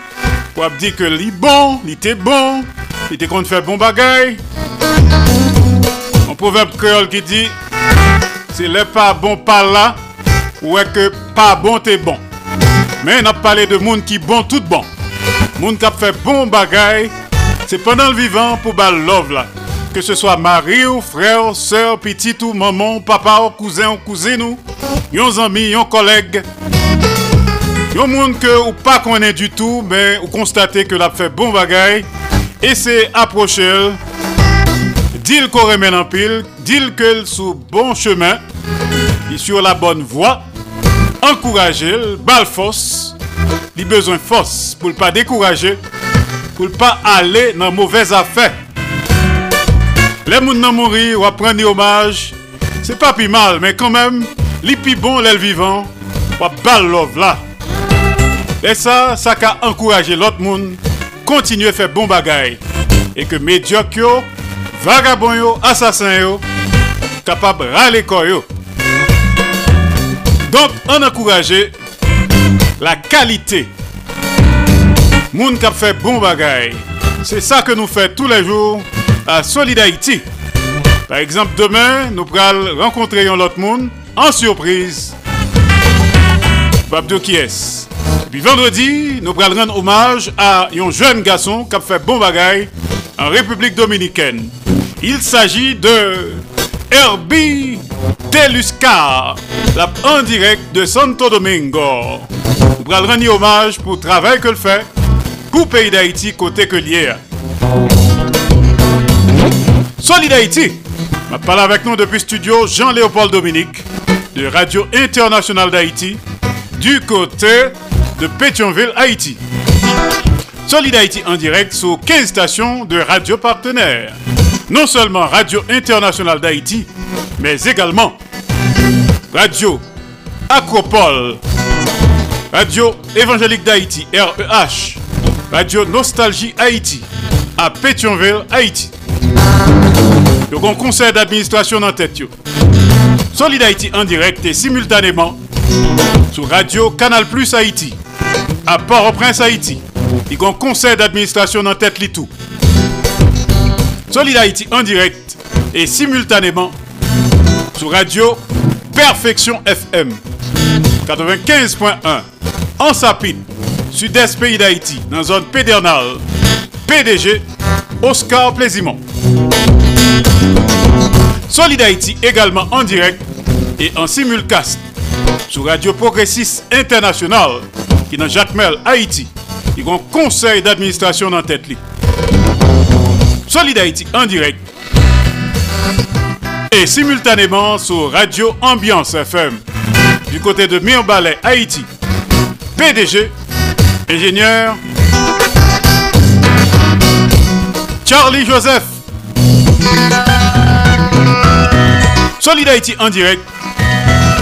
pour dire que li bon, li était bon, il était qu'on fait bon bagay. Un proverbe créole qui dit c'est pas bon pas là, ou est que pas bon t'es bon. Mais on a parlé de monde qui bon tout bon. Monde qui a fait bon bagay, c'est pendant le vivant pour bal love là. Que ce soit mari ou frère, soeur, petit ou maman, papa ou cousin ou cousine ou yon ami, yon collègue. Monde que ou pas connaît du tout, mais ou constatez que l'a fait bon. Et c'est approcher Dis qu'on remet en pile, dis que sous bon chemin, il sur la bonne voie, encourager, bal force, il besoin force pour ne pas décourager, pour ne pas aller dans mauvaise affaire. Les gens qui mourir ou prendre hommage, c'est pas plus mal, mais quand même, les plus bon, les vivants, ou bal love là. Et ça, ça a encouragé l'autre monde, continuer à faire bon bagaille. Et que médiocre, yo, vagabond yo, assassin yo, capable de râler corps yo. Donc, on encourage la qualité. Moun qui a fait bon bagaille. C'est ça que nous faisons tous les jours à Solid Haïti. Par exemple, demain, nous allons rencontrer un autre monde en surprise. Babdo qui est. Puis vendredi, nous allons rendre hommage à un jeune garçon qui a fait bon bagaille en République dominicaine. Il s'agit de Herbie Teluscar, la en direct de Santo Domingo. Nous allons rendre hommage pour le travail que le fait pour le pays d'Haïti côté que lié. Solid Haïti, parle avec nous depuis studio Jean-Léopold Dominique de Radio Internationale d'Haïti du côté de Pétionville, Haïti. Solid Haïti en direct sur 15 stations de radio partenaires. Non seulement Radio Internationale d'Haïti, mais également Radio Acropole, Radio Évangélique d'Haïti, REH, Radio Nostalgie Haïti, à Pétionville, Haïti. Donc on conseil d'administration en tête. Solid Haïti en direct et simultanément sur Radio Canal Plus Haïti, à Port-au-Prince, Haïti. Il y a un conseil d'administration en tête li tout. Solid Haïti en direct et simultanément sur Radio Perfection FM 95.1 en Sapine, sud-est pays d'Haïti, dans la zone pédernale. PDG Oscar Plaisimont. Solid Haïti également en direct et en simulcast sur Radio Progressiste International qui dans Jacmel, Haïti. Ils ont un conseil d'administration en tête. li. Solid Haïti en direct et simultanément sur Radio Ambiance FM du côté de Mirbalet, Haïti. PDG, ingénieur Charlie Joseph. Solid Haïti en direct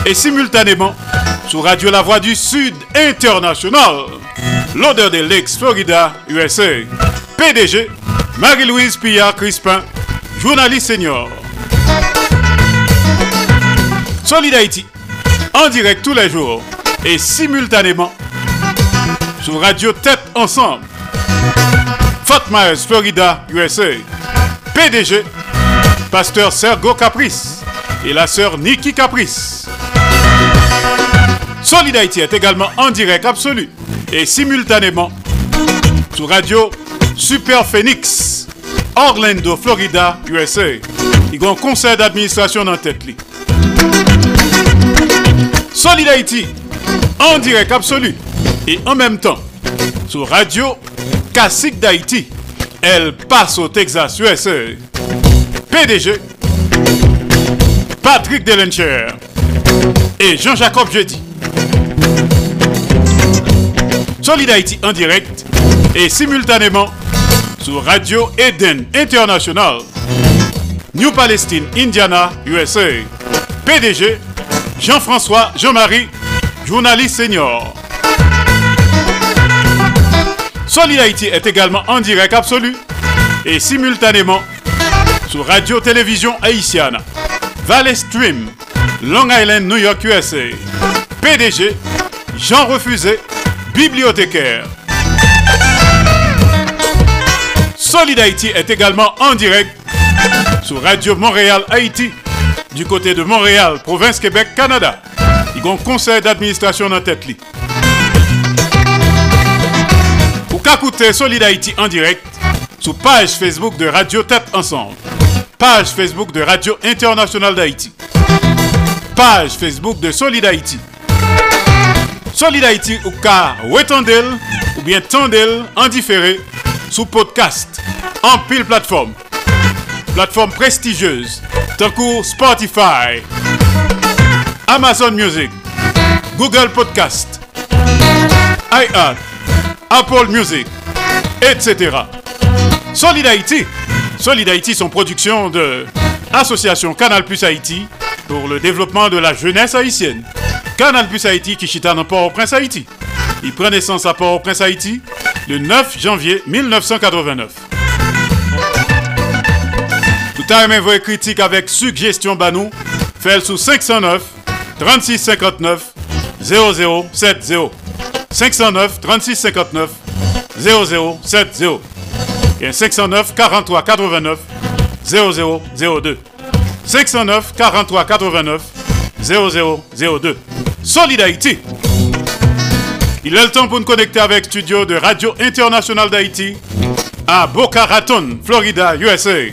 et simultanément sur Radio La Voix du Sud International. L'odeur des Lakes, Florida, USA. PDG, Marie-Louise Pillard Crispin, journaliste senior. Solid Haïti, en direct tous les jours et simultanément sur Radio Tête Ensemble. Fort Myers, Florida, USA. PDG, Pasteur Sergo Caprice et la sœur Nikki Caprice. Solid Haïti est également en direct absolu et simultanément sur Radio Super Phoenix, Orlando, Florida, USA. Il y a un conseil d'administration dans tête. li. Solid Haïti, en direct absolu et en même temps sur Radio Classique d'Haïti. Elle passe au Texas, USA. PDG, Patrick Delencher et Jean-Jacob Jeudi. Solid Haïti en direct et simultanément sur Radio Eden International, New Palestine, Indiana, USA. PDG, Jean-François Jean-Marie, journaliste senior. Solid Haïti est également en direct absolu et simultanément sur Radio Télévision Haïtienne, Valley Stream, Long Island, New York, USA. PDG, Jean Refusé, bibliothécaire. Solid Haïti est également en direct sur Radio Montréal Haïti du côté de Montréal, province Québec, Canada. Ils ont un conseil d'administration dans tête. Pour qu'écouter Solid Haïti en direct sur page Facebook de Radio Tête Ensemble, page Facebook de Radio Internationale d'Haïti, page Facebook de Solid Haïti. Solid Haïti ou ka Wetandel ou bien Tandel en différé sous podcast en pile plateforme. Plateforme prestigieuse tant que Spotify, Amazon Music, Google Podcast, iHeart, Apple Music, etc. Solid Haïti. Solid Haïti sont production de Association Canal Plus Haïti pour le développement de la jeunesse haïtienne. Canal Plus Haïti qui chita dans Port-au-Prince Haïti. Il prend naissance à Port-au-Prince Haïti le 9 janvier 1989. Tout à aimé vos critiques avec suggestion banou, fait sous 509 36 59 0070. 509 36 59 0070 et 509 43 89 0002. 509 43 89 0002. Solid Haïti. Il est le temps pour nous connecter avec studio de Radio Internationale d'Haïti à Boca Raton, Florida, USA.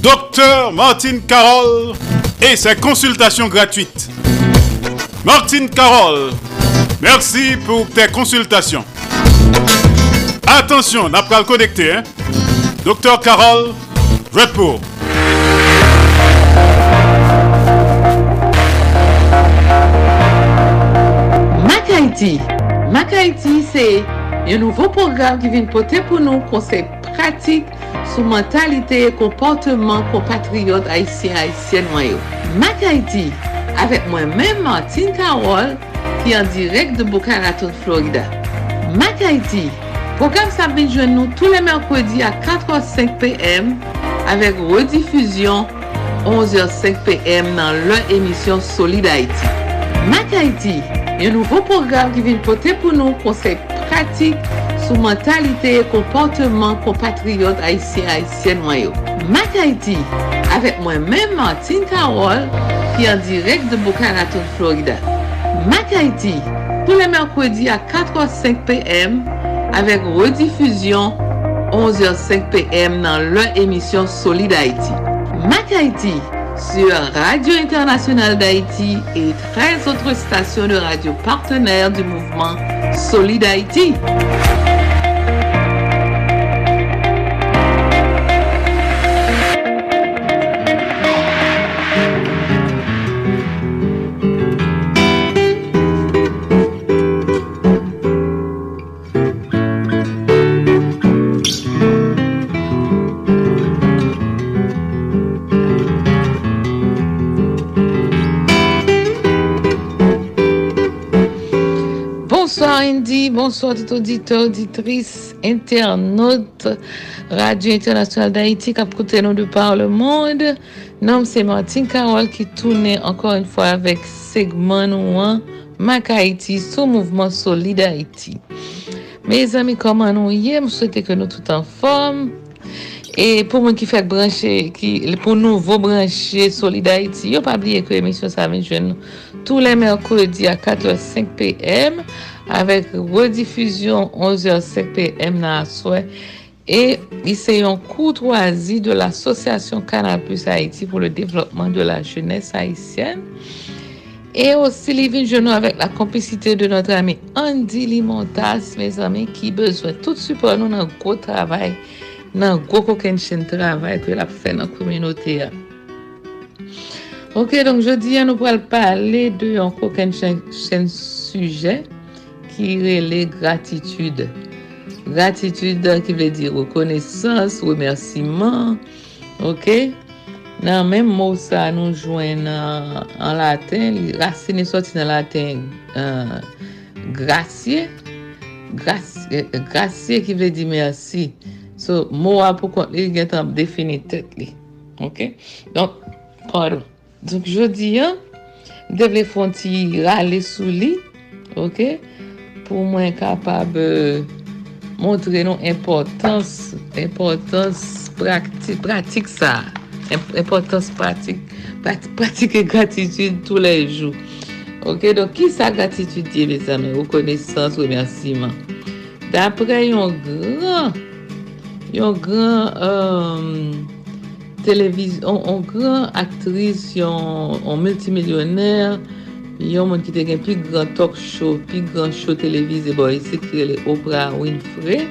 Docteur Martin Carroll et ses consultations gratuites. Martin Carroll, merci pour tes consultations. Attention, n'a pas le connecter. Hein? Docteur Carroll, je pour. Mac Haiti. Mac Haiti, c'est un nouveau programme qui vient porter pour nous conseils pratiques sur mentalité et comportement compatriotes haïtiens haïtiennes. Mac Haiti, avec moi-même Martine Carole, qui est en direct de Boca Raton, Florida. Mac Haiti, Program Sabine jwen nou tous les mercredis à 4h05 p.m. avec rediffusion 11h05 p.m. dans leur émission Solid Haïti. Mac Haïti, un nouveau programme qui vient porter pour nous conseils pratiques sur mentalité et comportement compatriotes haïtiens haïtiennes noyaux. Mac Haïti, avec moi-même Martine Carole, qui est en direct de Boca Raton, Florida. Mac Haïti, tous les mercredis à 4h05 p.m. avèk redifuzyon 11h05 pm nan lè emisyon Solid Haïti. Mac Haïti sur Radio Internationale d'Haïti et 13 autres stations de radio partenaires du mouvement Solid Haïti. Bonsoir tout auditeur, auditrice, internaute, Radio Internationale d'Haïti qui a écouté nous de par le monde. Nom c'est Martine Carole qui tourne encore une fois avec segment nouan Mac sous mouvement solide. Mes amis, comment nous y est? Je souhaite que nous tout en forme. Et pour moi qui fait brancher, qui, pour nouveau brancher Solid Haïti, yo pas oublier que l'émission ça vient jeune tous les mercredis à 4h05 p.m. avec rediffusion 11h05 p.m. la soirée. Et c'est un courtoisie de l'association Canal Haïti pour le développement de la jeunesse haïtienne. Et aussi Living Genou avec la complicité de notre ami Andy Limontas, mes amis, qui besoin tout support nous dans un gros travail, dans un gros coquin travail que la fait dans la communauté. Ok, donc jeudi, nous allons parler de un coquin sujet ki rele gratitude. Gratitude ki vle di rekonesans, remersiman, ok? Nan men mou sa nou jwen uh, an laten, racine soti nan laten uh, grasye, grasye, grasye ki vle di mersi. So, mou apou kont li gen tan defini tet li, ok? Donk, pardon. Donk, jodi an, devle fonti rale sou li, ok? Pou mwen kapab montre nou importans, importans pratik sa. importance pratique, pratiquer gratitude tous les jours. Ok, donc qui sa gratitude dit, mes amis? Reconnaissance, remerciement. D'après un grand, un grand euh, télévision, un grand actrice, un multimillionnaire, yon moun ki te gen pi grand talk show, pi grand show s'écrit les Oprah Winfrey.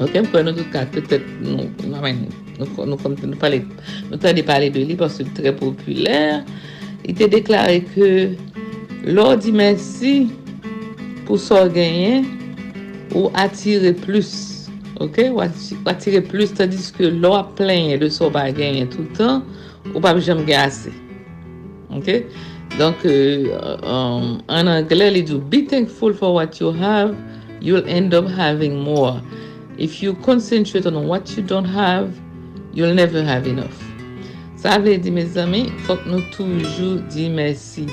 Ok, tout de lui parce très populaire. Il t'a déclaré que l'on dit merci pour ça gagner ou attirer plus. Ou attirer plus, tandis que l'on plein de son gagner tout le temps, ou assez. OK? Donk, an euh, euh, Angele li do, be thankful for what you have, you'll end up having more. If you concentrate on what you don't have, you'll never have enough. Sa vle di, me zami, fok nou toujou di mersi.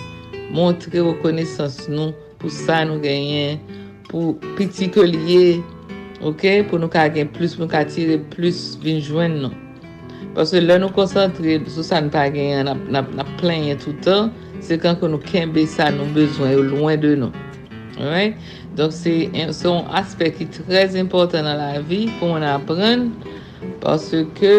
Montre rekonesans nou pou sa nou genyen, pou piti ke liye, ok, pou nou ka gen plus, pou nou ka tire plus vinjwen nou. Paswe lè nou konsantre sou sa nou pa genyen, na, na, na plenye toutan, Se kan kon nou kenbe sa nou bezwen yo lwen de nou. Alright? Donk se son aspek ki trez important nan la vi pou an apren parce ke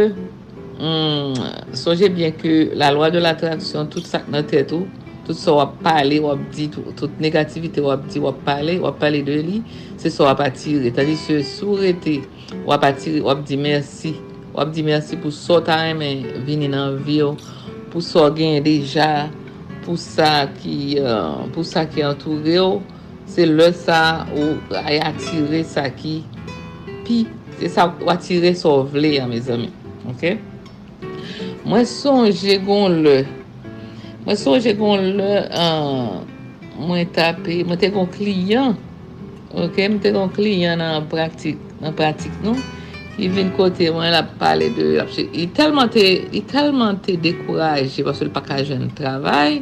mm, sonje bien ke la lwa de l'attraksyon tout sak nan tèt ou tout sa wap pale, wap di, tout, tout negativite wap di, wap pale, wap pale de li se sa wap atire, tadi se sou rete wap atire, wap di mersi wap di mersi pou sa so ta remen vini nan vi yo pou sa so gen deja pou sa ki, uh, ki entoure yo, se lè sa ou ay atire sa ki pi. Se sa ou atire so vle ya, me zami. Ok? Mwen sonje gon lè. Mwen sonje gon lè uh, mwen tape, mwen te kon kliyan. Ok? Mwen te kon kliyan nan pratik, nan pratik nou. I vin kote mwen la pale de... I telman te, te dekouraje baso l paka jen travay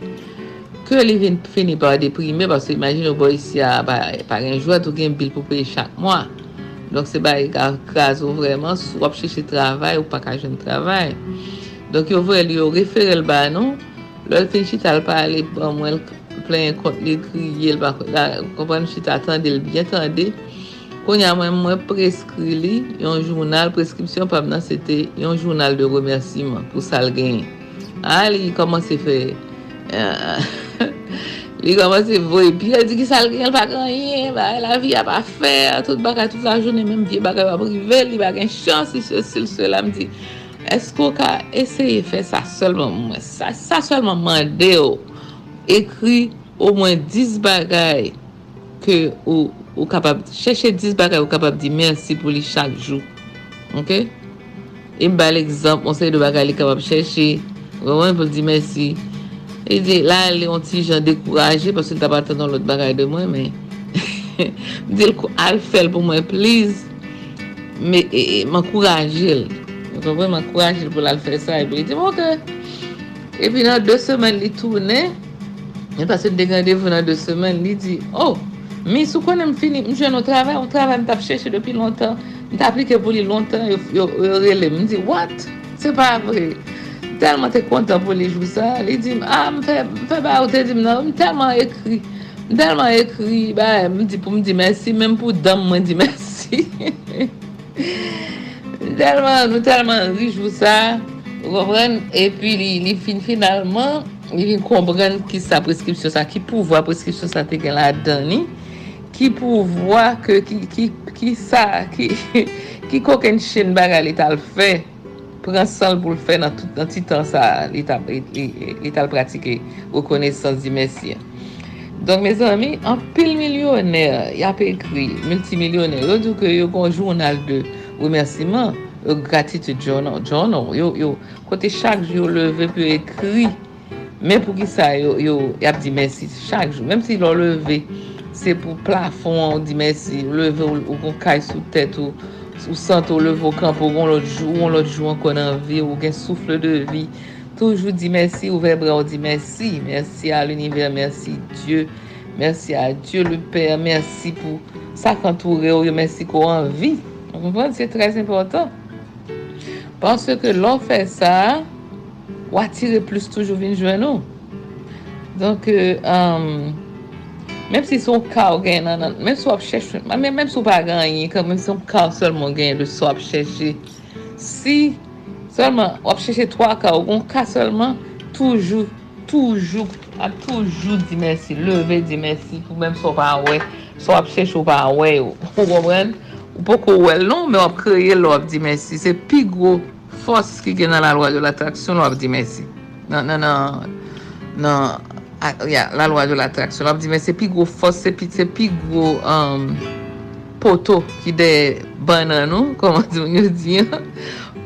ke li vin fini pa deprime baso imagine ou bo isi a par enjouat ou gen bil pou peye chak mwa. Donk se ba e yi ou vreman sou wap cheche travay ou paka jen travay. Donk yo vre li yo referel ba nou lor fin chita al pale bon, mwen plen kont li kriye l bako kompon chit atande l biye atande Kon ya mwen mwen preskri li yon jounal, preskripsyon pab nan sete yon jounal de remersiman pou sal gen. A li komanse fe, li koman se voye, pi el di ki sal gen, l pa kanyen, la vi a pa fe, tout baka tout la jounen, menm vie baka va brive, li baka chans, si se sil se la mdi. Esko ka eseye fe sa solman mwen, sa, sa solman mande yo, ekri ou mwen 10 bagay ke ou ou kapab, chèche 10 bagay ou kapab di mersi pou li chak jou. Ok? E mba l'exemple, on se de bagay li kapab chèche, wèwen pou di mersi. E di, la li yon ti jan dekouraje, pasou li tabaten nan lot bagay de mwen, men, di l kou al fel pou mwen, please, Me, e, e, m'ankouraje l. Mwen konpwen m'ankouraje l pou l al fel sa, e pi di, mwen ke, e pi nan 2 semen li toune, e pasou li degande pou nan 2 semen, li di, oh, Mi sou konen m fini, m jwen nou travè, m travè m tap chèche depi lontan, m tap aplike pou li lontan, yo rele, m di, what? Se pa vre. Telman te kontan pou li jou sa, li di, ah, m fe m fe ba ou te di m nan, m telman ekri, m telman ekri, ba, m di pou m di mersi, menm pou dam m di mersi. telman, nou telman ri jou sa, kompren, epi li, li fin finalman, li fin kompren ki sa preskripsyon sa, ki pouvoa preskripsyon sa te gen la dani, ki pou vwa ke ki, ki, ki sa, ki koken chen baga li tal fe, pransan pou l fe nan, nan titan sa li tal, tal pratike rekonesans di mesye. Donk me zami, an pil milyoner, ya pe ekri, multimilyoner, yo dou ke yo kon jounal de remersiman, yo gratitude journal, journal yo, yo kote chak jou leve pou ekri, men pou ki sa yo, yo ap di mersi chak jou, menm si lor leve, se pou plafon di mersi, leve ou kon kay sou tèt ou, ou sant ou leve ou kamp ou kon lot jou, ou kon lot jou an kon an vi, ou gen soufle de vi. Toujou di mersi, ouve bra ou di mersi, mersi a l'univers, mersi Diyo, mersi a Diyo le Père, mersi pou sa kantoure ou yo, mersi kon an vi. Konpon, se trez important. Pansè ke lò fè sa, ou atire plus toujou vin jwen nou. Donk, euh, um, Mèm si son ka ou gen nan nan, mèm sou ap chèche, mèm sou pa ganyen, mem si son ka ou solman gen, lè sou ap chèche. Si, solman, ap chèche 3 ka ou, kon ka solman, toujou, toujou, ap toujou di mèsi, leve di mèsi, pou mèm sou pa wè, sou ap chèche ou pa wè ou, ou wèn, ou poko wè lon, mèm ap kreye lò ap di mèsi, Se pi gwo fòs ki gen nan la lwa de l'atraksyon lò ap di mersi. Nan, nan, nan, nan, la loi de l'attraksyon. La ap di men se pi gro fos, poto ki de banan nou, koman di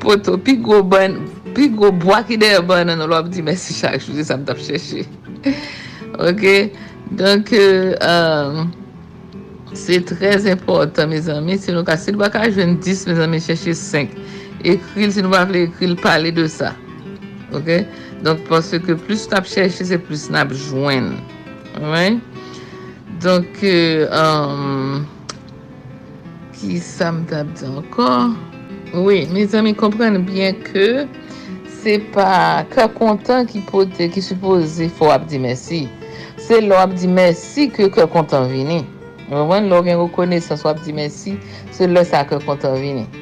poto, pi gro ban pi gro bwa ki de banan nou, la ap di men se chak chouze sa m tap chèche ok? Donk se nou ka se nou baka jwen 10, me zami chèche 5 ekril, se nou baka ekril pale de sa ok? Donk pwase ke plus tap chèche, se plus nap jwen. Ouè. Donk, euh, ki sa m tap di ankon? Ouè, me zami komprenne bien ke se pa ka kontan ki pote, ki suppose fò ap di mersi. Se lò ap di mersi ke ka kontan vini. Ouè, lò gen rekone sa rekonesans ap di mersi, se lò sa ka kontan vini.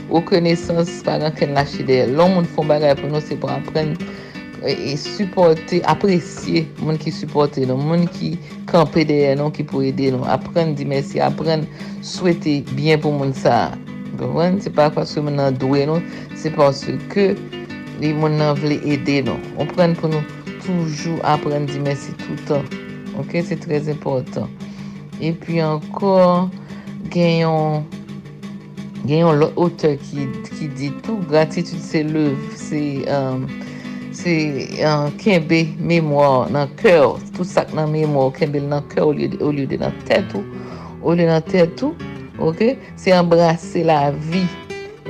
pa paran ken la chide. Lon moun fon bagay pou nou se pou apren e supporte, apresye moun ki supporte nou, moun ki kampe deye nou, ki pou ede nou. Apren di mersi, apren souwete bien pou moun sa. Gouwen, se pa kwa sou moun nan dwe nou, se pa sou ke li moun nan vle ede nou. Apren pou nou toujou apren di mersi toutan. Ok, se trez important. E pi ankor, genyon gen yon lot ote ki, ki di tou gratitude se lev, se, um, se um, kenbe memwa nan kèw, tout sak nan memwa kenbe nan kèw ou liyo de nan tètou, ou liyo nan tètou, ok, se embrase la vi,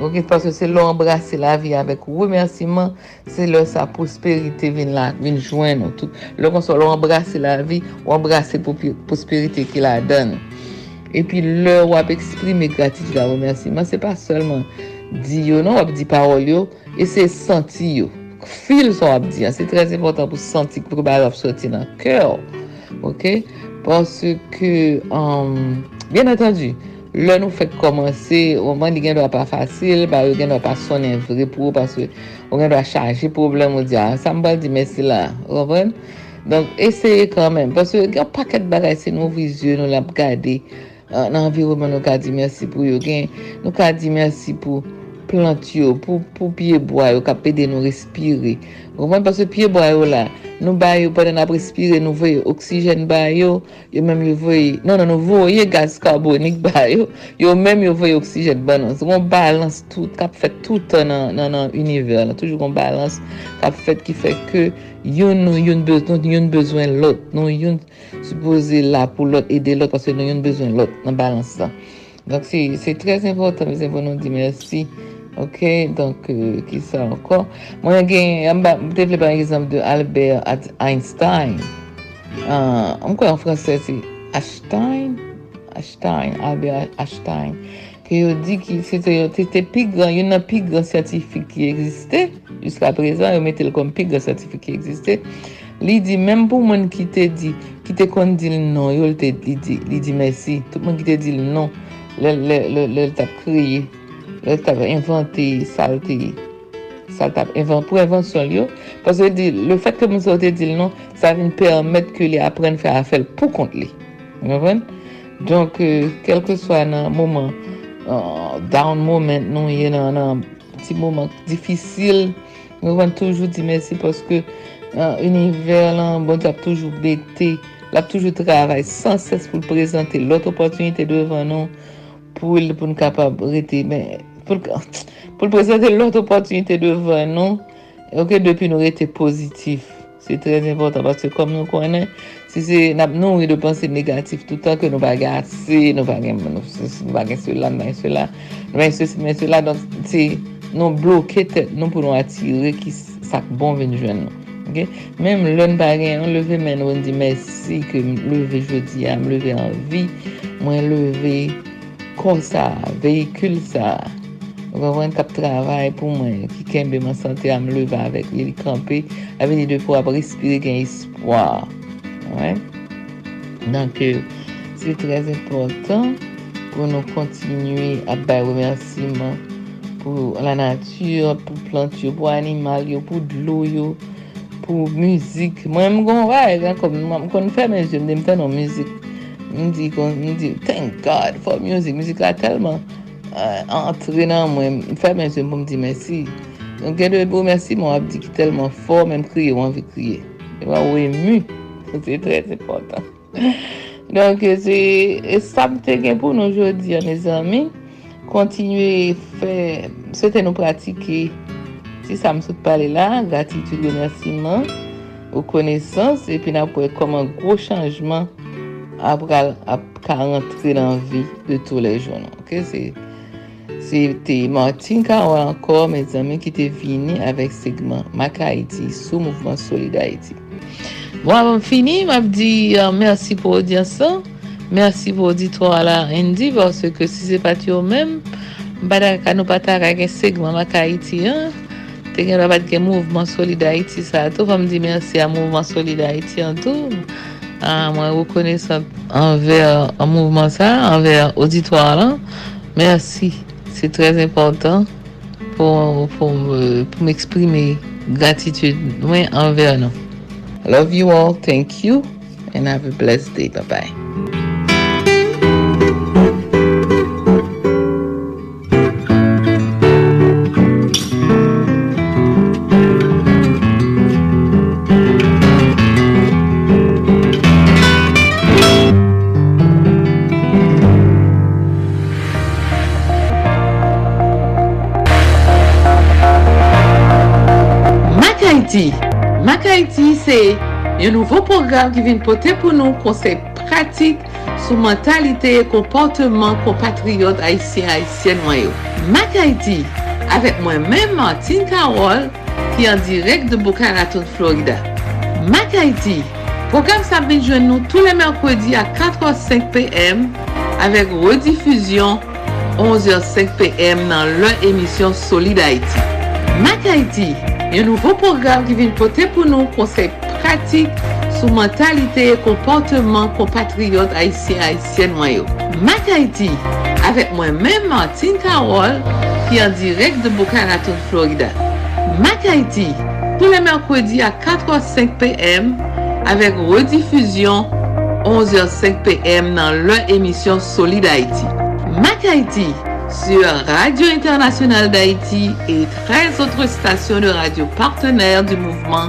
ok, paske se lò embrase la vi avèk remersiman, se lò sa prosperite vin la, vin jwen nou tout, lò kon so lò embrase la vi, ou embrase prosperite ki la den, epi lè wap eksprime gratitude la remersiman, se pa selman di yo, nan wap di parol yo, e se senti yo. Fil son wap di an, se trez important pou senti pou ba wap soti nan kèw. Ok? Pase ke, um, euh, bien atendu, lè nou fèk komanse, ouman di gen do a pa fasil, ba yo gen do a pa sonen vre pou, pase ou gen do a chaje problem ou di ah, a, sa mbal di mesi la, ouven? Donk, eseye kanmen, pase gen paket bagay se nou vizyon nou la gade, nan environman nou ka di mersi pou yo gen, nou ka di mersi pou plant yo, pou, pou piye boy yo, ka pede nou respire. Ou mwen paswe piye boy yo la, nou bay yo paden ap respire, nou voye oksijen bay yo, yo menm yo voye, non nan nou voye gaz karbonik bay yo, yo menm yo voye oksijen ban nou. Se kon balans tout, kap fet tout nan nan, nan univer, nan toujou kon balans, kap fet ki fet ke yon nou yon bezwen, yon bezwen lot, nou yon suppose la pou lot, ede lot, parce nou yon bezwen lot, nan balans sa. Donc, c'est très important, mes amis, nous dit merci. Ok, donc, euh, qui ça encore? Moi, j'ai développé par exemple de Albert Einstein. Euh, encore en français, c'est Einstein? Einstein, Albert Einstein. ki yo di ki se te, te, te pi gran, yon nan pi gran sertifik ki egziste, jusqu'a prezan yo metel kon pi gran sertifik ki egziste, li di menm pou moun ki te di, ki te kon di l non, yo li di, li di mersi, tout moun ki te di l non, lèl le, le, le, tap kriye, le tap inventi, salte, sal tap invent, pou invensyon li yo, paswe di, le fet ke moun sote di l non, sa vin permet ke li apren fè a fèl pou kont li. Mwen ven? Donk, kelke swa nan mouman, Oh, down moment nou, ye nan an ti mouman difisil, Mwen van toujou di mersi paske nan uh, univer lan, bon di ap toujou bete, ap toujou travay san ses pou prezante lot opotunite devan nou pou nou kapab rete, men, pou, pou prezante lot opotunite devan nou, ok, depi nou rete pozitif. Se trez important, parce kom nou konen, Si se nap nou yon depanse negatif toutan ke nou baga ase, nou baga sou la, nou baga sou la, nou baga sou si, nou baga sou la, donc se nou bloke tet nou pou nou atire ki sak bon ven jwen nou. Okay? Mèm lèn bagè, an leve men wè di mersi ke m leve jodi a, m leve an vi, mwen leve kon sa, vehikul sa. Wè kap travay pou mwen ki kembe man sante a m leve avèk li li kampe, avè li de pou ap respire gen espoir. Ouais. Donc, euh, c'est très important pour nous continuer à faire remerciement pour la nature, pour plantes, pour animaux, pour l'eau, pour musique. Moi, je comme quand fait mes je me fais musique. Je me dis, thank God for music. Musique là tellement euh, entré dans moi. Je fais mes yeux pour me dire merci. Donc, je dois remercier mon abdi qui est tellement fort, même crier, on veut crier. Je vais ému. Se tres important. Donk se sabte gen pou nou jodi an e zami. Kontinue fè, sote nou pratike. Si sa msout pale la, gratitude de mersiman, ou konesans, epi na pou e koman gro chanjman ap ka rentre nan vi de tou le jounan. Ok, se... Se te Martin Karol ankor, me zami ki te vini avek segman Maka Haiti sou Mouvement Solid Haiti. Bon, fini, m ap di mersi pou odyansan, mersi pou oditwa la rendi, vòs se ke si se pati yo men, bada ka nou pata kage segman Maka Haiti an, te gen rabat gen Mouvement Solide Haïti sa tou, fa m di mersi a Mouvement Solide Haïti an tou, mwen wou kone sa anver an mouvment sa, important pou m eksprime gratitude anver nan. Love you all, thank you, and have a blessed day, bye bye. Mak Medite, yon nouvo program ki vin pote pou nou konsey pratik sou mentalite e komporteman kompatriot Haitien-Haitien wanyo. Mak Haiti, avek mwen men Martin Karol ki an direk de Boca Raton, Florida. Mak Haiti, program sa bin jwen nou tou le merkwedi a 4h05 pm avek redifuzyon 11h05 pm nan lè emisyon Solid Haiti. Mak Haiti, Yon nouvo program ki vin pote pou nou konsep pratik sou mentalite e komporteman kompatriyot Haitien-Haitien mwen yo. Mak Haiti, avek mwen men Martin Karol, ki an direk de Boca Raton, Florida. Mak Haiti, pou le merkwedi a 4h05 pm, avek redifuzyon 11h05 pm nan lè emisyon Solid Haiti. Mak Haiti, sur Radio Internationale d'Haïti et 13 autres stations de radio partenaires du mouvement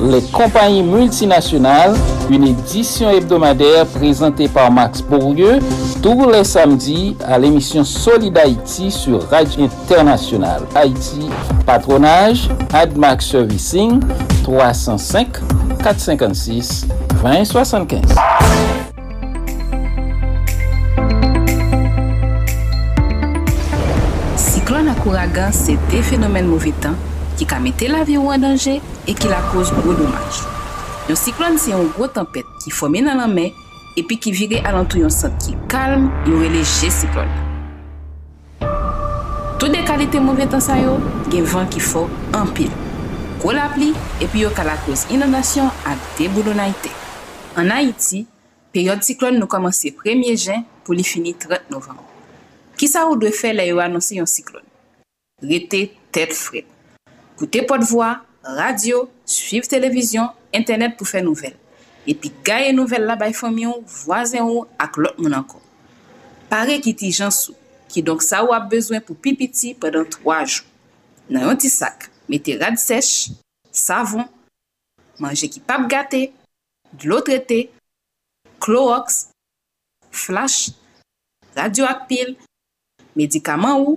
les compagnies multinationales, une édition hebdomadaire présentée par Max Bourdieu tous les samedis à l'émission Solid Haïti sur Radio Internationale Haïti, patronage AdMax Servicing 305 456 2075. Cyclone ak ouragan, se de fenomen mouve tan ki ka mette la vi ou an danje e ki la koz gwo domaj. Yon siklon se yon gwo tempet ki fome nan anme epi ki vire alantou yon sant ki kalm yon releje siklon. Tout de kalite mouve tan sa yo, gen van ki fo an pil. Gwo la pli epi yo ka la koz inondasyon ak debou na ite. An Haiti, peryode siklon nou komanse 1er jen pou li fini 30 novem. Ki sa ou dwe fe la yo anonsi yon siklon? Rete tet fred. Koute podvwa, radio, suiv televizyon, internet pou fè nouvel. Epi gaye nouvel la bay famyon, vwazen ou ak lot moun anko. Pare ki ti jansou, ki donk sa ou ap bezwen pou pipiti pedan 3 jou. Nan yon ti sak, mette rad sech, savon, manje ki pap gate, dlo trete, klorox, flash, radio ak pil, medikaman ou,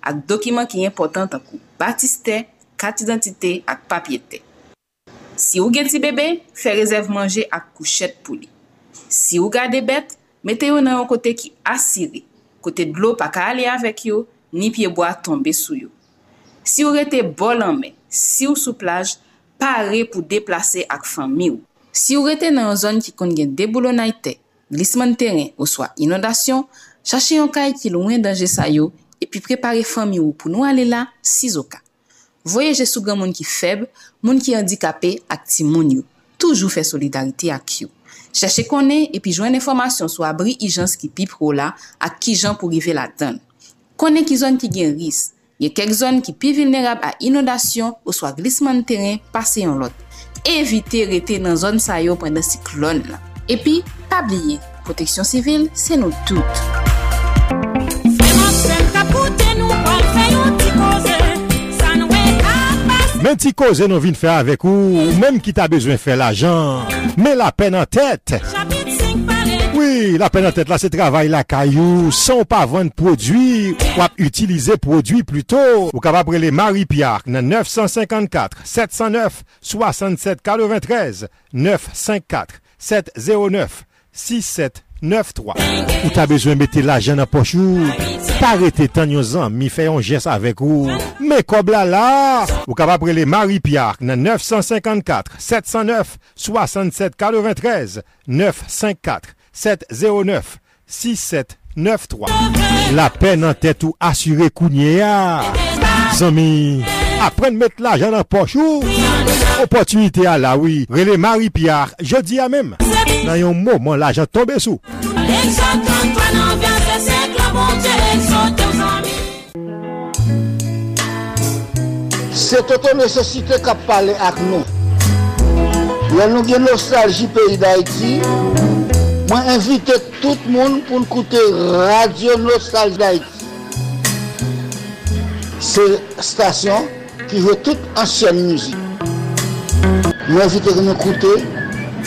ak dokiman ki important akou batiste, kat identite ak papyete. Si ou gen ti bebe, fe rezerv manje ak kouchet pou li. Si ou gade bet, mete yo nan yon kote ki asiri, kote dlo pa ka ale avek yo, ni pieboa tombe sou yo. Si ou rete bol anme, si ou sou plaj, pare pou deplase ak fami ou. Si ou rete nan yon zon ki kon gen deboulo na glisman teren ou swa inondasyon, chache yon kay ki louen danje sa yo, epi prepare fami ou pou nou ale la si zoka. Voyeje sou gen moun ki feb, moun ki handikapè ak ti moun yo. Toujou fè solidarite ak yo. Chache konen epi jwen informasyon sou abri i jans ki pi pro la ak ki jan pou rive la dan. Konen ki zon ki gen ris. Ye kek zon ki pi vilnerab a inodasyon ou swa glisman teren pase yon lot. Evite rete nan zon sa yo pwende siklon la. Epi, pabliye, proteksyon sivil se nou tout. Men ti koze nou vin fè avèk ou, mèm ki ta bezwen fè l'ajan, mè la pen an tèt. Oui, la pen an tèt la se travay la kayou, son pa vèn prodwi, wap utilize prodwi pluto. Ou kapabre le Marie-Pierre nan 954 709 67 9-3. Ou ta bezwen mette la jen apochou. Parete tan yon zan mi fè yon jes avèk ou. Me kob la la. Ou kap apre le Marie-Pierre nan 954-709-6793. 954-709-6793. La pen nan tèt ou asyre kounye ya. Zami. Apren mette la jen an pochou Opotunite a la oui. Rele Marie-Pierre Je di a mem Nan yon mouman la jen tombe sou Se toto nesesite kap pale ak nou Yon nou gen nostalji peyi da iti Mwen invite tout moun pou nkoute Radio Nostalji da iti Se stasyon ki ve tout ansyen mouzik Mwen invite gen nou koute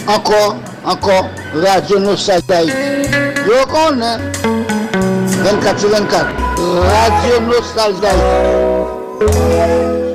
Ankor, ankor Radio Nostalji da iti Yo konen 24 24 Radio Nostalji da iti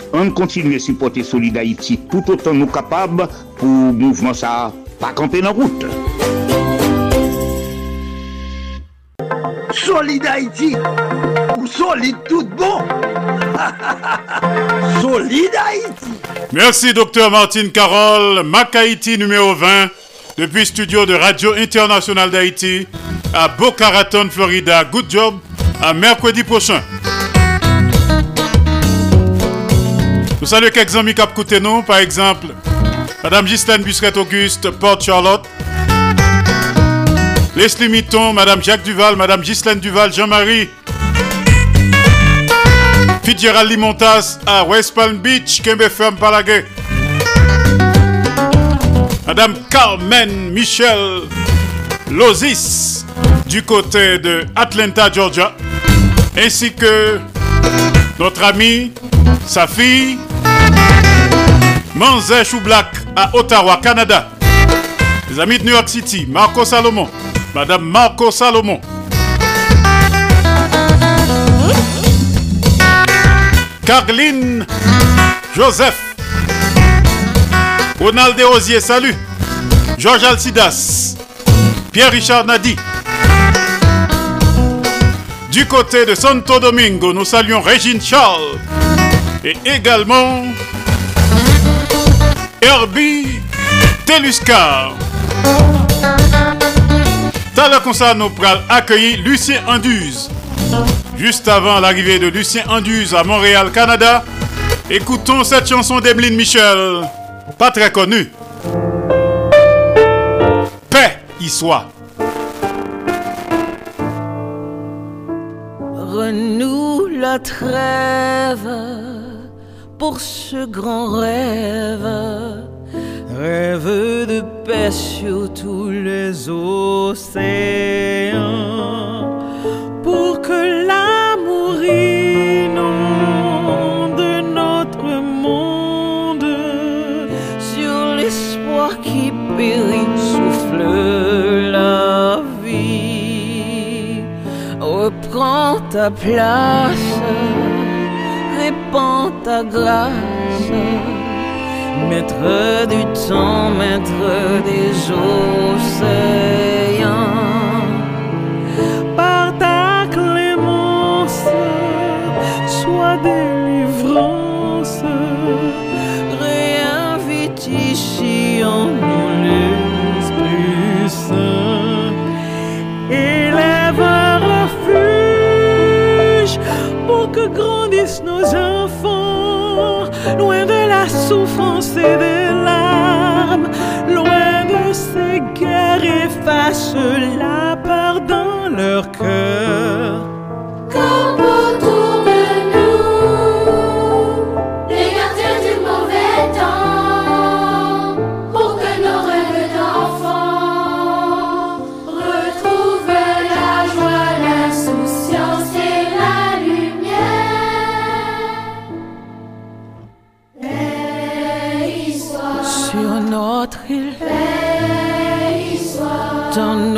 On continue à supporter Solid Haïti tout autant nous capables pour mouvement ça pas camper dans route. Solid Haïti ou solide tout bon. solide Haïti. Merci, docteur Martine Carole, Mac Haïti numéro 20, depuis studio de Radio Internationale d'Haïti à Boca Raton, Florida. Good job, à mercredi prochain. Nous saluons quelques amis qui ont nous, par exemple, Madame Ghislaine Busquette-Auguste, Porte Charlotte, Leslie Mitton, Madame Jacques Duval, Madame Ghislaine Duval, Jean-Marie, Fitzgerald Limontas à West Palm Beach, Kembe Ferme Palagé, Madame Carmen Michel Lozis du côté de Atlanta, Georgia, ainsi que notre ami, sa fille, Manzé Choublac à Ottawa, Canada. Les amis de New York City, Marco Salomon, Madame Marco Salomon. Carline Joseph. Ronald Osier, salut. Georges Alcidas. Pierre-Richard Nadi. Du côté de Santo Domingo, nous saluons Régine Charles. Et également Herbie Teluscar. Ça, nous pral accueillir Lucien Anduze. Juste avant l'arrivée de Lucien Anduze à Montréal, Canada, écoutons cette chanson d'Emeline Michel, pas très connue. Paix y soit. Renoue la trêve pour ce grand rêve. Rêve de paix sur tous les océans. Pour que l'amour inonde notre monde. Sur l'espoir qui périt, souffle la vie. Reprends ta place, ta grâce. Maître du temps, maître des océans. Par ta clémence, sois délivrance. Réinvite ici en nous l'Esprit Saint. Élève un refuge pour que grandissent nos de la souffrance et des larmes, loin de ces guerres, efface la peur dans leur soit,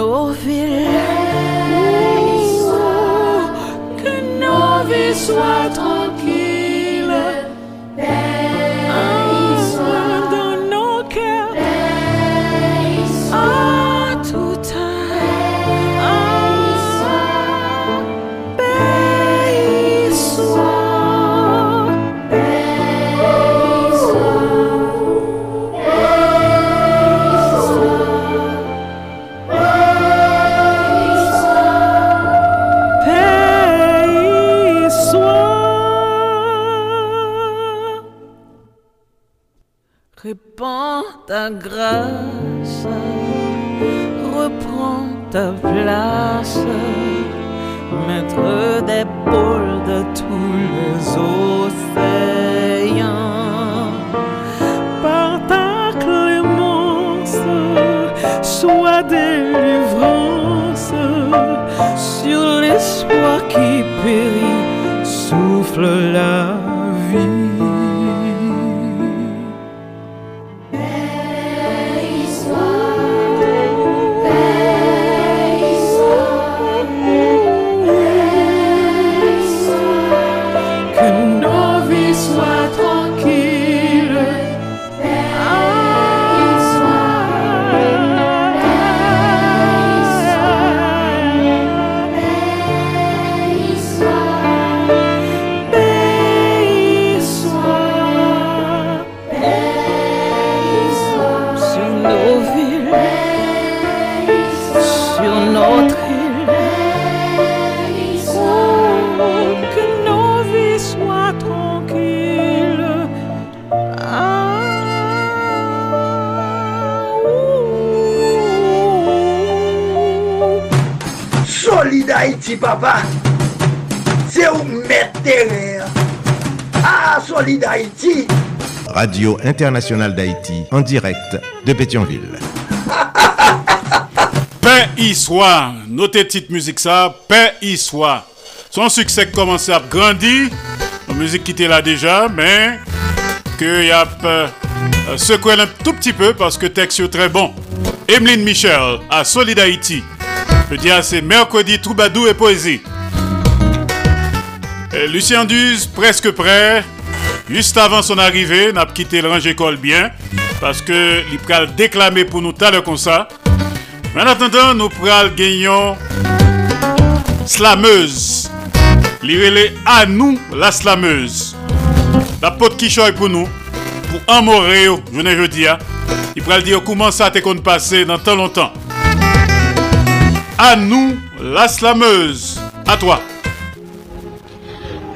grâce, reprends ta place, maître des pôles de tous les océans. Par ta clémence, sois délivrance sur l'espoir qui périt, souffle la d'Haïti, papa. C'est où mettre terrain. Ah, Solid Haïti. Radio Internationale d'Haïti, en direct de Pétionville. Paix y soit. Notez petite musique ça. Paix y soit. Son succès commence à grandir. La musique qui était là déjà, mais que y a euh, secoué un tout petit peu parce que texte est très bon. Emeline Michel à Solid Haïti. Je dis c'est mercredi Troubadou et poésie. Et Lucien Duze presque prêt. Juste avant son arrivée, n'a quitté le bien parce que il pral déclamer pour nous tout à l'heure comme ça. Mais en attendant, nous pral gagnons slameuse. L'irélé à nous la slameuse. La pote qui choye pour nous, pour moréo, je ne jeudi, hein. il pral dire comment ça t'est qu'on passé dans tant longtemps. à nous, la slameuse. À toi.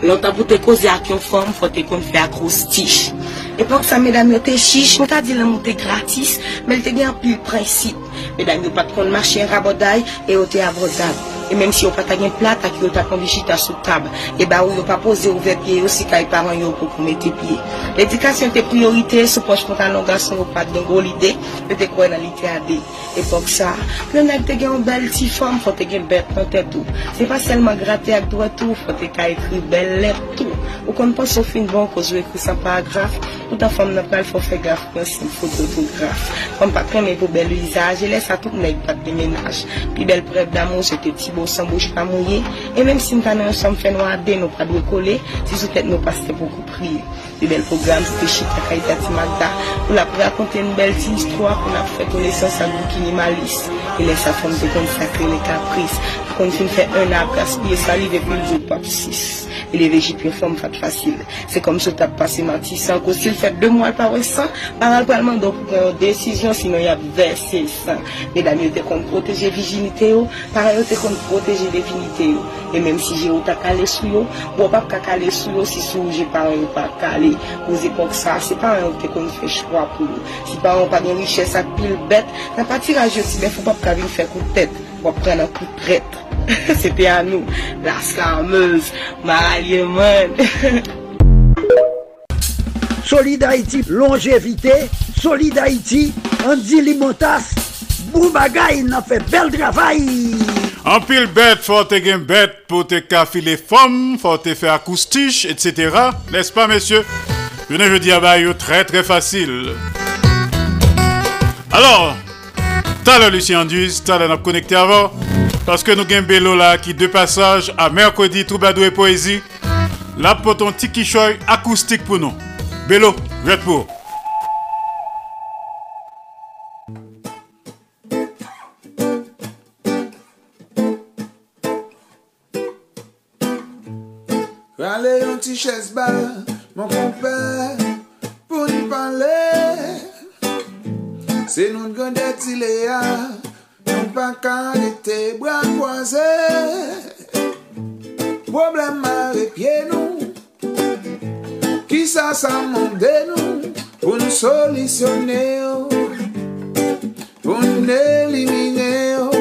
Longtemps pour te causer avec une femme, faut te qu'on fait acrostiche. Époque ça, mesdames, te chiche, on t'a dit le monter gratis, mais elle te gagne plus principe. Medan yo pat kon mache raboday e yo te avrozab. E menm si yo pat agen plat ak yo pat kon bichita sou tab. E ba ou yo pa pose ouve pie yo si kay paran yo pou pou mette pie. L'edikasyon te priorite se ponj kontan longa son yo pat don go lide. Pe te kwen nan lite ade. E pok sa, plen ak te gen yon bel ti form fote gen bet nan te tou. Se pa selman grate ak do atou fote ka ekri bel let tou. Ou kon pa sou fin bon ko zo ekri san paragraf. Ou ta form nan pral fò fote graf kon sin fote autograf. Kon pa kreme pou bel vizaj e lesa tout nek pat de menaj. Pi bel preb d'amou, se te ti bo san bouche pa mouye. E menm si mtane an som fè nou ade, nou pa dwe kole, si sou tèt nou paste pou kou priye. Pi bel program, se te chita kaita ti magda. Ou la pou rakonte n bel ti histwa, pou la pou fè konesan sa gou ki ni malis. E lesa fom te kon sakre le kapris. Kon fin fè un ap, gaspye sali ve pou l'jou pap sis. E le vejip yon fom fat fasil. Se kom sou tap pase matisan, ko sil fèt de mwal pa wesan, paral palman do pou pren yon desisyon, sinon yon verse san. Medan yo te kon proteje vijinite yo, paral yo te kon proteje definite yo. E menm si je ou ta kale sou yo, bo pap ka kale sou yo, si sou je paran yo pa kale. vle, ou zè konk sa, se pa an ou te kon fè chwa pou nou. Si pa an pa gen richè sa pil bet, nan pa tiraje si ben fò pap kavin fè kou tèt, wap pren an kou tret. se pe an nou, la skamez, maralye men. Solid Haïti, longévité, Solid Haïti, Andy Limotas, bou bagay nan fè bel travay! En pile bête, faut te gen bête pour te café les femmes, faut te faire acoustique, etc. N'est-ce pas, messieurs? Je ne veux dire, bah, très très facile. Alors, t'as le Lucien Duze, t'as le connecté avant. Parce que nous avons Bélo là qui de passage à mercredi Troubadou et Poésie. Là pour ton tiki choy acoustique pour nous. Bélo, red pour. ches ba, mon kompè, pou ni pale Se nou gande ti le ya nou pa kande te bra kwaze. Problem a repye nou, ki sa sa mande nou, pou nou solisyone yo. Pou nou elimine yo,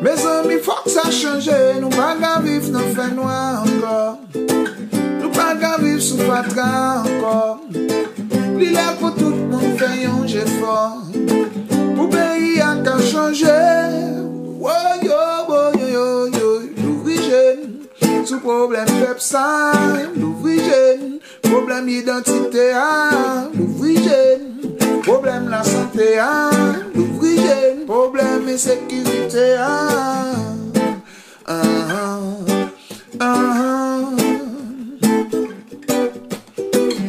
me zan fok sa chanje, nou pa ka gaviv nan fè noa yo. sou fatra ankon Li la pou tout moun fè yon jè fò Pou peyi an ka chanje Woyo, woyo, yo, yo Louvri jen Sou problem pep sa Louvri jen Problem identite a ah, Louvri jen Problem la sante a ah, Louvri jen Problem esekirite a ah, An, an, an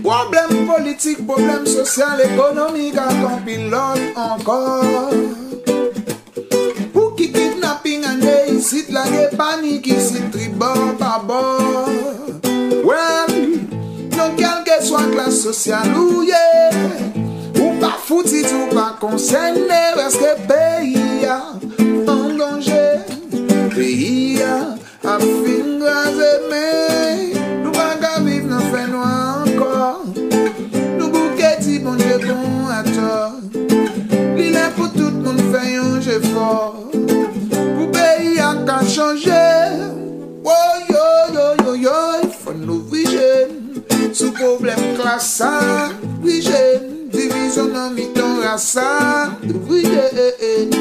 Problem politik, problem sosyal, ekonomik, akon pilot ankor. Pou ki kidnapping ane, isit la ge panik, isit tribor pa bor. Well, non kelke swa klas sosyal ou ye, ou pa foutit ou pa konsenne, reske peyi ya an donje, peyi ya a fin. chanje Woy yo yo yo yo Fon nou vijen Sou problem klasa Vijen Divizyon nan mitan rasa Nou vijen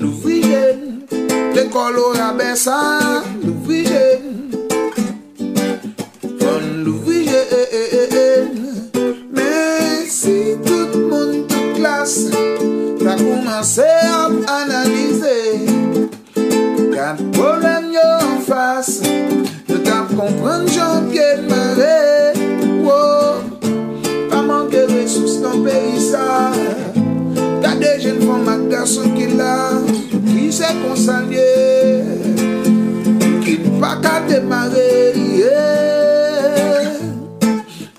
Nou vijen L'ekol ou rabesa Nou vijen Fon nou vijen Men si tout moun tout klas Ta koumanse ap analize fas Yo tap kompran jan pye mare Wow, pa manke resous nan peyi sa Gade jen fon mak gason ki la Ki se konsalye Ki pa ka demare yeah.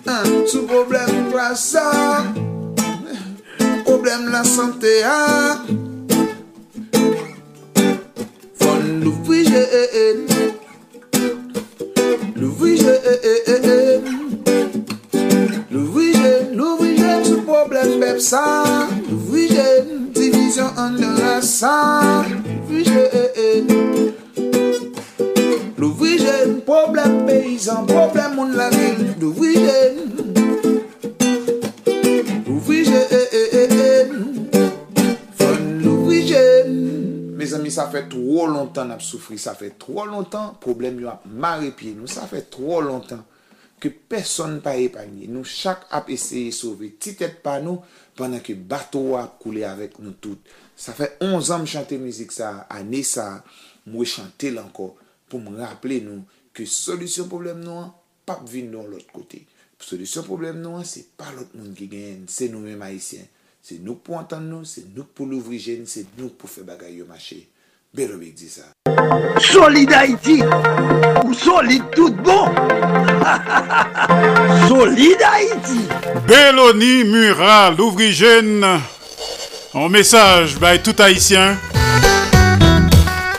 An, Sou problem klasa Problem la sante a Fon jen L'ouvrier, eh, eh, eh, l'ouvrier, l'ouvrier, sou problem pep sa L'ouvrier, divizyon an de la sa L'ouvrier, l'ouvrier, problem peyizan, problem moun la vil L'ouvrier zami, sa fè tro lontan ap soufri, sa fè tro lontan, problem yo ap mare pie nou, sa fè tro lontan, ke person pa epanye, nou chak ap eseye sove, titet pa nou, panan ke bato ap koule avèk nou tout. Sa fè 11 an m chante mizik sa, anè sa, mwe chante lanko, pou m rappele nou, ke solusyon problem nou an, pap vin nou l'ot kote. Solusyon problem nou an, se pa l'ot moun ki gen, se nou mèm haisyen. Se nou pou antan nou, se nou pou louvri jen, se nou pou fe bagay yo mache. Obik dit ça. Solide Haïti, ou solide tout bon. solide Haïti. Belloni Mural, ouvri jeune. En message by tout haïtien.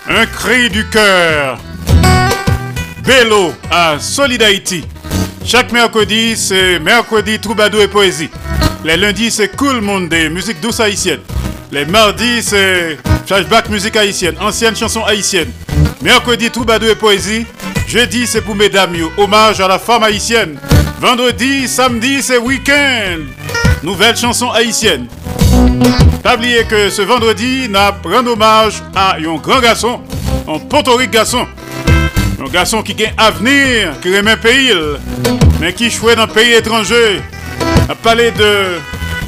Un cri du cœur. Bello à Solid Haïti. Chaque mercredi, c'est mercredi troubadour et poésie. Les lundis, c'est Cool Monde, musique douce haïtienne. Les mardis, c'est flashback musique haïtienne, ancienne chanson haïtienne. Mercredi, troubadour et poésie. Jeudi, c'est pour mesdames, hommage à la femme haïtienne. Vendredi, samedi, c'est week-end. Nouvelle chanson haïtienne. Pas oublier que ce vendredi, n'a rend hommage à un grand garçon, un portorique garçon. Un garçon qui a avenir, qui remet pays, mais qui chouette dans un pays étranger. A parler de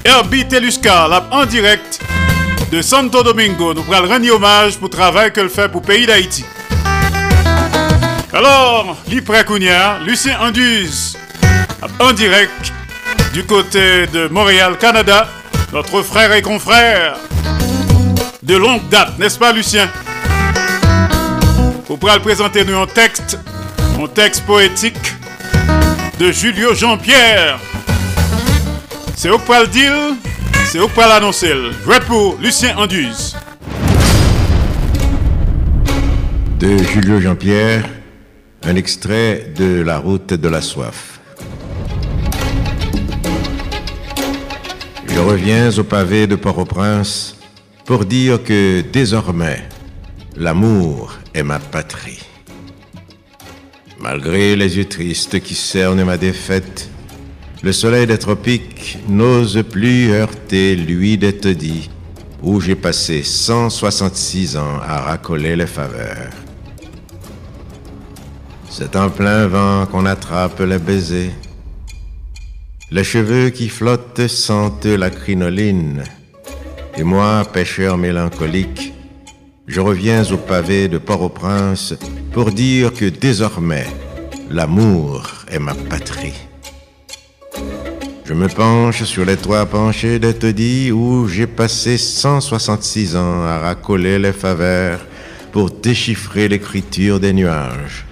Herbie Teluscar, là, en direct de Santo Domingo. Nous pourrons rendre hommage pour le travail qu'elle fait pour le pays d'Haïti. Alors, l'Ipré Kounia, Lucien Anduze, en direct du côté de Montréal, Canada, notre frère et confrère de longue date, n'est-ce pas, Lucien? Vous pourrez présenter nous un texte, un texte poétique de Julio Jean-Pierre. C'est au poil dire, c'est au poil annoncer. Jouet pour Lucien Anduze. De Julio Jean-Pierre, un extrait de La route de la soif. Je reviens au pavé de Port-au-Prince pour dire que désormais, l'amour est ma patrie. Malgré les yeux tristes qui cernent ma défaite, le soleil des tropiques n'ose plus heurter lui des taudis où j'ai passé 166 ans à racoler les faveurs. C'est en plein vent qu'on attrape les baisers. Les cheveux qui flottent sentent la crinoline. Et moi, pêcheur mélancolique, je reviens au pavé de Port-au-Prince pour dire que désormais, l'amour est ma patrie. Je me penche sur les toits penchés des taudis où j'ai passé 166 ans à racoler les faveurs pour déchiffrer l'écriture des nuages.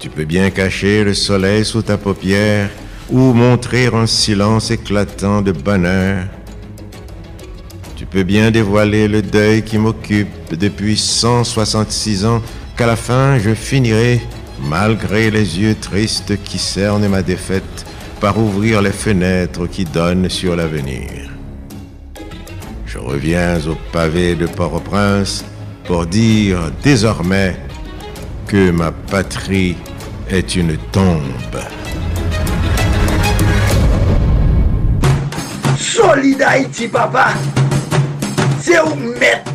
Tu peux bien cacher le soleil sous ta paupière ou montrer un silence éclatant de bonheur. Tu peux bien dévoiler le deuil qui m'occupe depuis 166 ans qu'à la fin je finirai, malgré les yeux tristes qui cernent ma défaite, par ouvrir les fenêtres qui donnent sur l'avenir. Je reviens au pavé de Port-au-Prince pour dire désormais que ma patrie est une tombe. Solid Haïti, papa. C'est où mettre.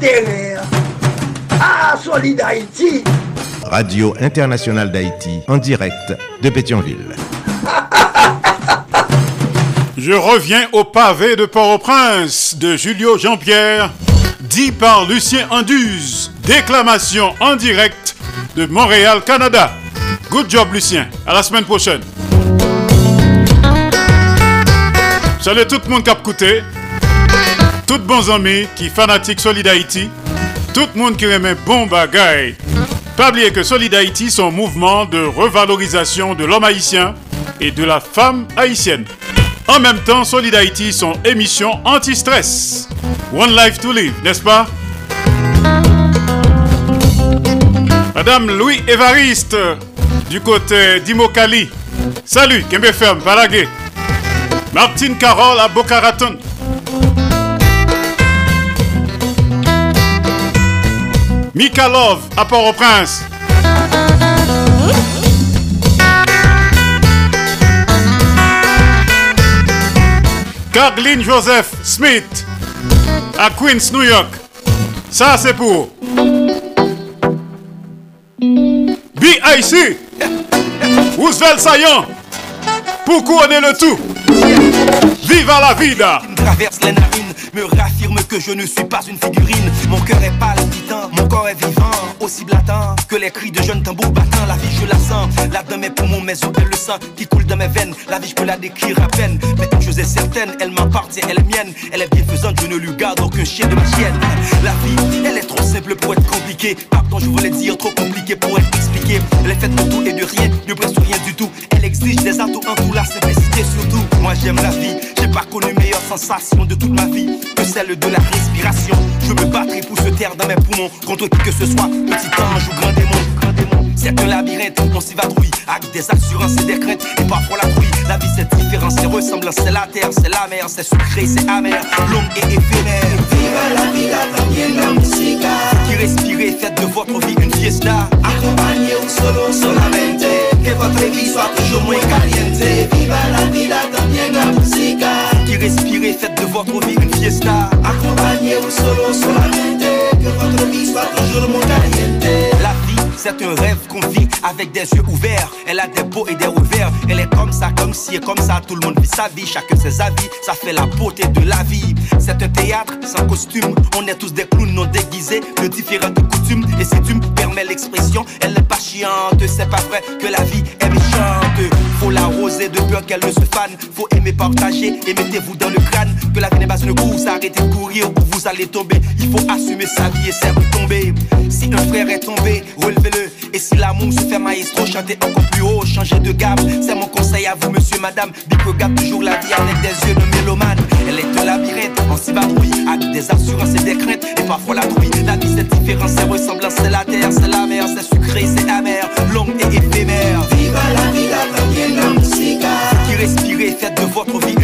Ah, Solid Haïti. Radio Internationale d'Haïti, en direct de Pétionville. Je reviens au pavé de Port-au-Prince de Julio Jean-Pierre, dit par Lucien Anduze. Déclamation en direct de Montréal, Canada. Good job, Lucien. À la semaine prochaine. Salut tout le monde qui a écouté. Tout bons amis qui fanatique Solid Haïti. Tout le monde qui aime bon bagaille. Pas oublier que Solid Haïti, son mouvement de revalorisation de l'homme haïtien et de la femme haïtienne. En même temps, Solid Haïti, son émission anti-stress. One life to live, n'est-ce pas? Madame Louis Évariste, du côté d'Imokali. Salut, Kembe Ferme. Martine Carole à Boca Raton. Mika Love à Port-au-Prince. Caroline Joseph Smith à Queens, New York. Ça, c'est pour BIC. Roosevelt Saillant. Pour couronner le tout. Viva la vida. Traverse les narines, me réaffirme que je ne suis pas une figurine. Mon cœur est palpitant, mon corps est vivant, aussi blatant que les cris de jeunes tambours battants. La vie, je la sens, là dans mes poumons, mes os, le sang qui coule dans mes veines. La vie, je peux la décrire à peine, mais une chose est certaine, elle m'appartient, elle est mienne. Elle est bienfaisante, je ne lui garde aucun chien de ma chienne. La vie, elle est trop simple pour être compliquée. Pardon, je voulais dire trop compliqué pour être expliqué. Elle est faite de tout et de rien, ne presse rien du tout. Elle exige des atouts en tout, la simplicité surtout. Moi, j'aime la vie, j'ai pas connu meilleure sensation de toute ma vie que celle de la respiration. Je me battrai pour se taire dans mes poumons contre qui que ce soit, petit ange ou grand démon. C'est un labyrinthe, on s'y va trouille avec des assurances et des craintes et parfois la trouille. La vie c'est différent, c'est ressemblant, c'est la terre, c'est la mer, c'est sucré, c'est amer, longue et éphémère. Viva la vida también la música. Qui respirez, faites de votre vie une fiesta. Accompagnez un solo solamente. Que votre vie soit toujours moins caliente. Viva la vida también la música. Respirez, faites de votre vie une fiesta. Accompagnez un solo solamente. Que votre vie soit toujours moins caliente. La vie c'est un rêve qu'on vit avec des yeux ouverts. Elle a des beaux et des revers. Elle est comme ça, comme si et comme ça. Tout le monde vit sa vie, chacun ses avis. Ça fait la beauté de la vie. C'est un théâtre sans costume. On est tous des clowns non déguisés de différentes coutumes. Et si tu me permets l'expression, elle n'est pas chiante. C'est pas vrai que la vie est méchante. Faut l'arroser de peur qu'elle ne se fane. Faut aimer partager et mettez-vous dans le crâne. Que la vie n'est pas une arrêtez de courir ou vous allez tomber. Il faut assumer sa vie et c'est tomber. Si un frère est tombé, relevez-le. Et si l'amour se fait maestro, chantez encore plus haut, changez de gamme. C'est mon conseil à vous, monsieur, madame. Big regarde toujours la vie avec des yeux de mélomane. Elle est un labyrinthe, en cibadrouille, avec des assurances et des craintes. Et parfois la trouille. La vie c'est différent, c'est ressemblant, c'est la terre, c'est la mer, c'est sucré, c'est amer, longue et éphémère. Viva la vida también la votre vie.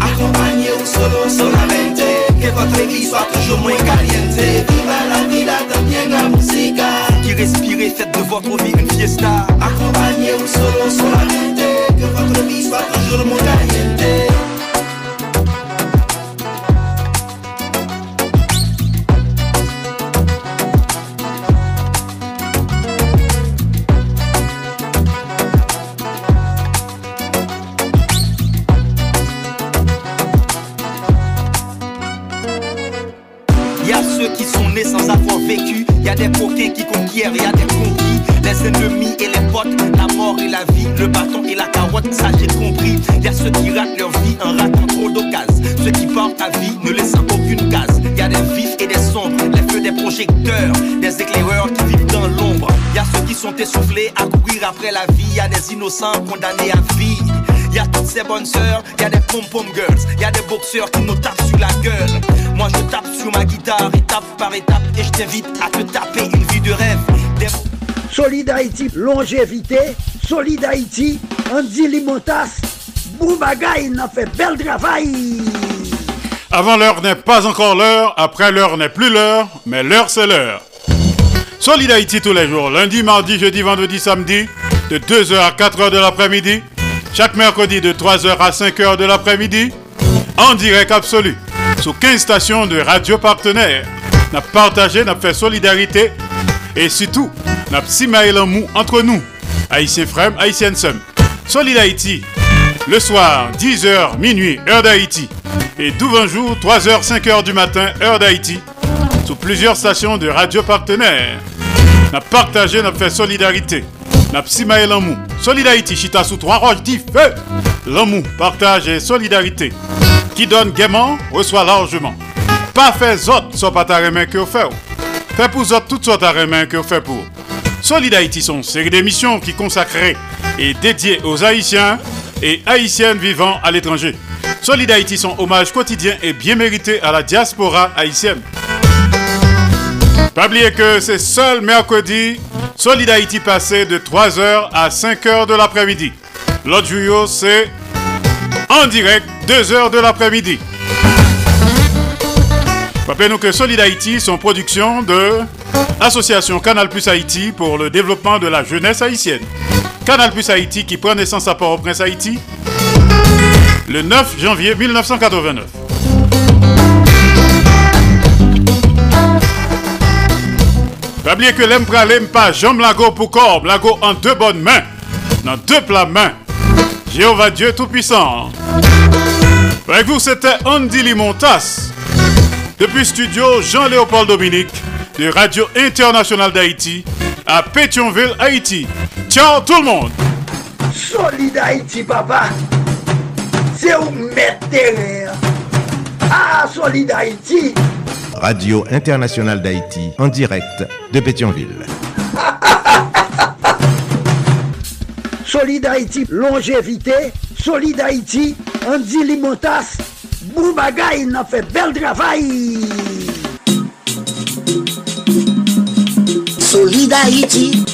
Accompagnez un solo solamente. Que votre soit toujours moins caliente. La también la música. Qui respirez, faites de votre vie une fiesta. Accompagnez un solo solamente. Que votre vie soit toujours moins caliente. Vécu. Y a des coquins qui conquièrent, y a des conquis. Les ennemis et les potes, la mort et la vie, le bâton et la carotte, ça j'ai compris. Y a ceux qui ratent leur vie en ratant trop d'occasions. Ceux qui partent à vie ne laissant aucune case. Y a des vifs et des sombres, les feux des projecteurs, des éclaireurs qui vivent dans l'ombre. Y a ceux qui sont essoufflés à courir après la vie. Y a des innocents condamnés à vie. Y a toutes ces bonnes sœurs, y a des pom-pom girls, y a des boxeurs qui nous tapent sur la gueule. Moi je tape sur ma guitare étape par étape et je t'invite à te taper une vie de rêve. Des... Solid Haïti, longévité. Solid Haïti, Andy Limotas. Boubagaï, n'a fait bel travail. Avant l'heure n'est pas encore l'heure, après l'heure n'est plus l'heure, mais l'heure c'est l'heure. Solid Haïti tous les jours, lundi, mardi, jeudi, vendredi, samedi, de 2h à 4h de l'après-midi. Chaque mercredi de 3h à 5h de l'après-midi. En direct absolu. Sous 15 stations de radio partenaires. N'a partagé, n'a fait solidarité. Et surtout, n'a simaï l'amour entre nous. Haïtiens frères, Haïtiennes sœurs. Solid Haïti. Le soir, 10h, minuit, heure d'Haïti. Et 12 jour, 3h, 5h du matin, heure d'Haïti. Sous plusieurs stations de radio partenaires. N'a partagé, n'a fait solidarité. N'a simaï l'amour. Solid Haïti, chita sous trois roches, dit feu. L'amour, partage et solidarité. Qui donne gaiement, reçoit largement. Pas fait autres, soit pas ta main que faites. Fait pour autres, toutes sortes de main que faites pour. Solid Haïti sont série d'émissions qui consacrées et dédiées aux Haïtiens et Haïtiennes vivant à l'étranger. Solid Haïti sont hommage quotidien et bien mérité à la diaspora haïtienne. Pas oublier que c'est seul mercredi, Solid Haïti passé de 3h à 5h de l'après-midi. L'autre jour, c'est en direct 2h de l'après-midi. Rappelez-nous que Solid Haïti sont production de Association Canal Plus Haïti pour le développement de la jeunesse haïtienne. Canal Plus Haïti qui prend naissance à Port-au-Prince Haïti le 9 janvier 1989. Pas oublier que l'aime l'aime pas jambe lago pour corps, lago en deux bonnes mains, dans deux plats mains. Jéhovah Dieu Tout-Puissant. Avec vous, c'était Andy Limontas. Depuis studio Jean-Léopold Dominique de Radio Internationale d'Haïti à Pétionville, Haïti. Ciao tout le monde. Solid Haïti, papa. C'est où mettre Ah, Solid Haïti. Radio Internationale d'Haïti en direct de Pétionville. Solid Haïti, longévité. Solid Haïti, Andy Limotas. Boubagaï, il a fait bel travail. Solid Haïti.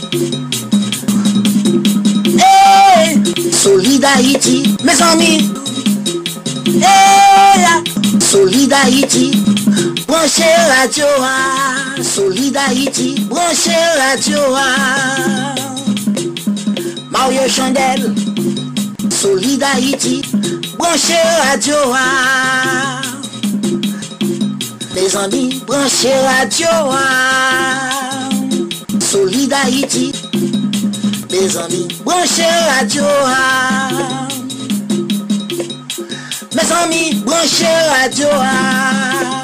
Hey, Solid Haïti, mes amis. Hey, Solid Haïti, Branche radio a, solid Haïti, branche radio a. Mario Chandel, solid Haïti, branche radio a. Les amis, branche radio a. Solid Haïti, les amis, branche radio a. Mes amis, branche radio a.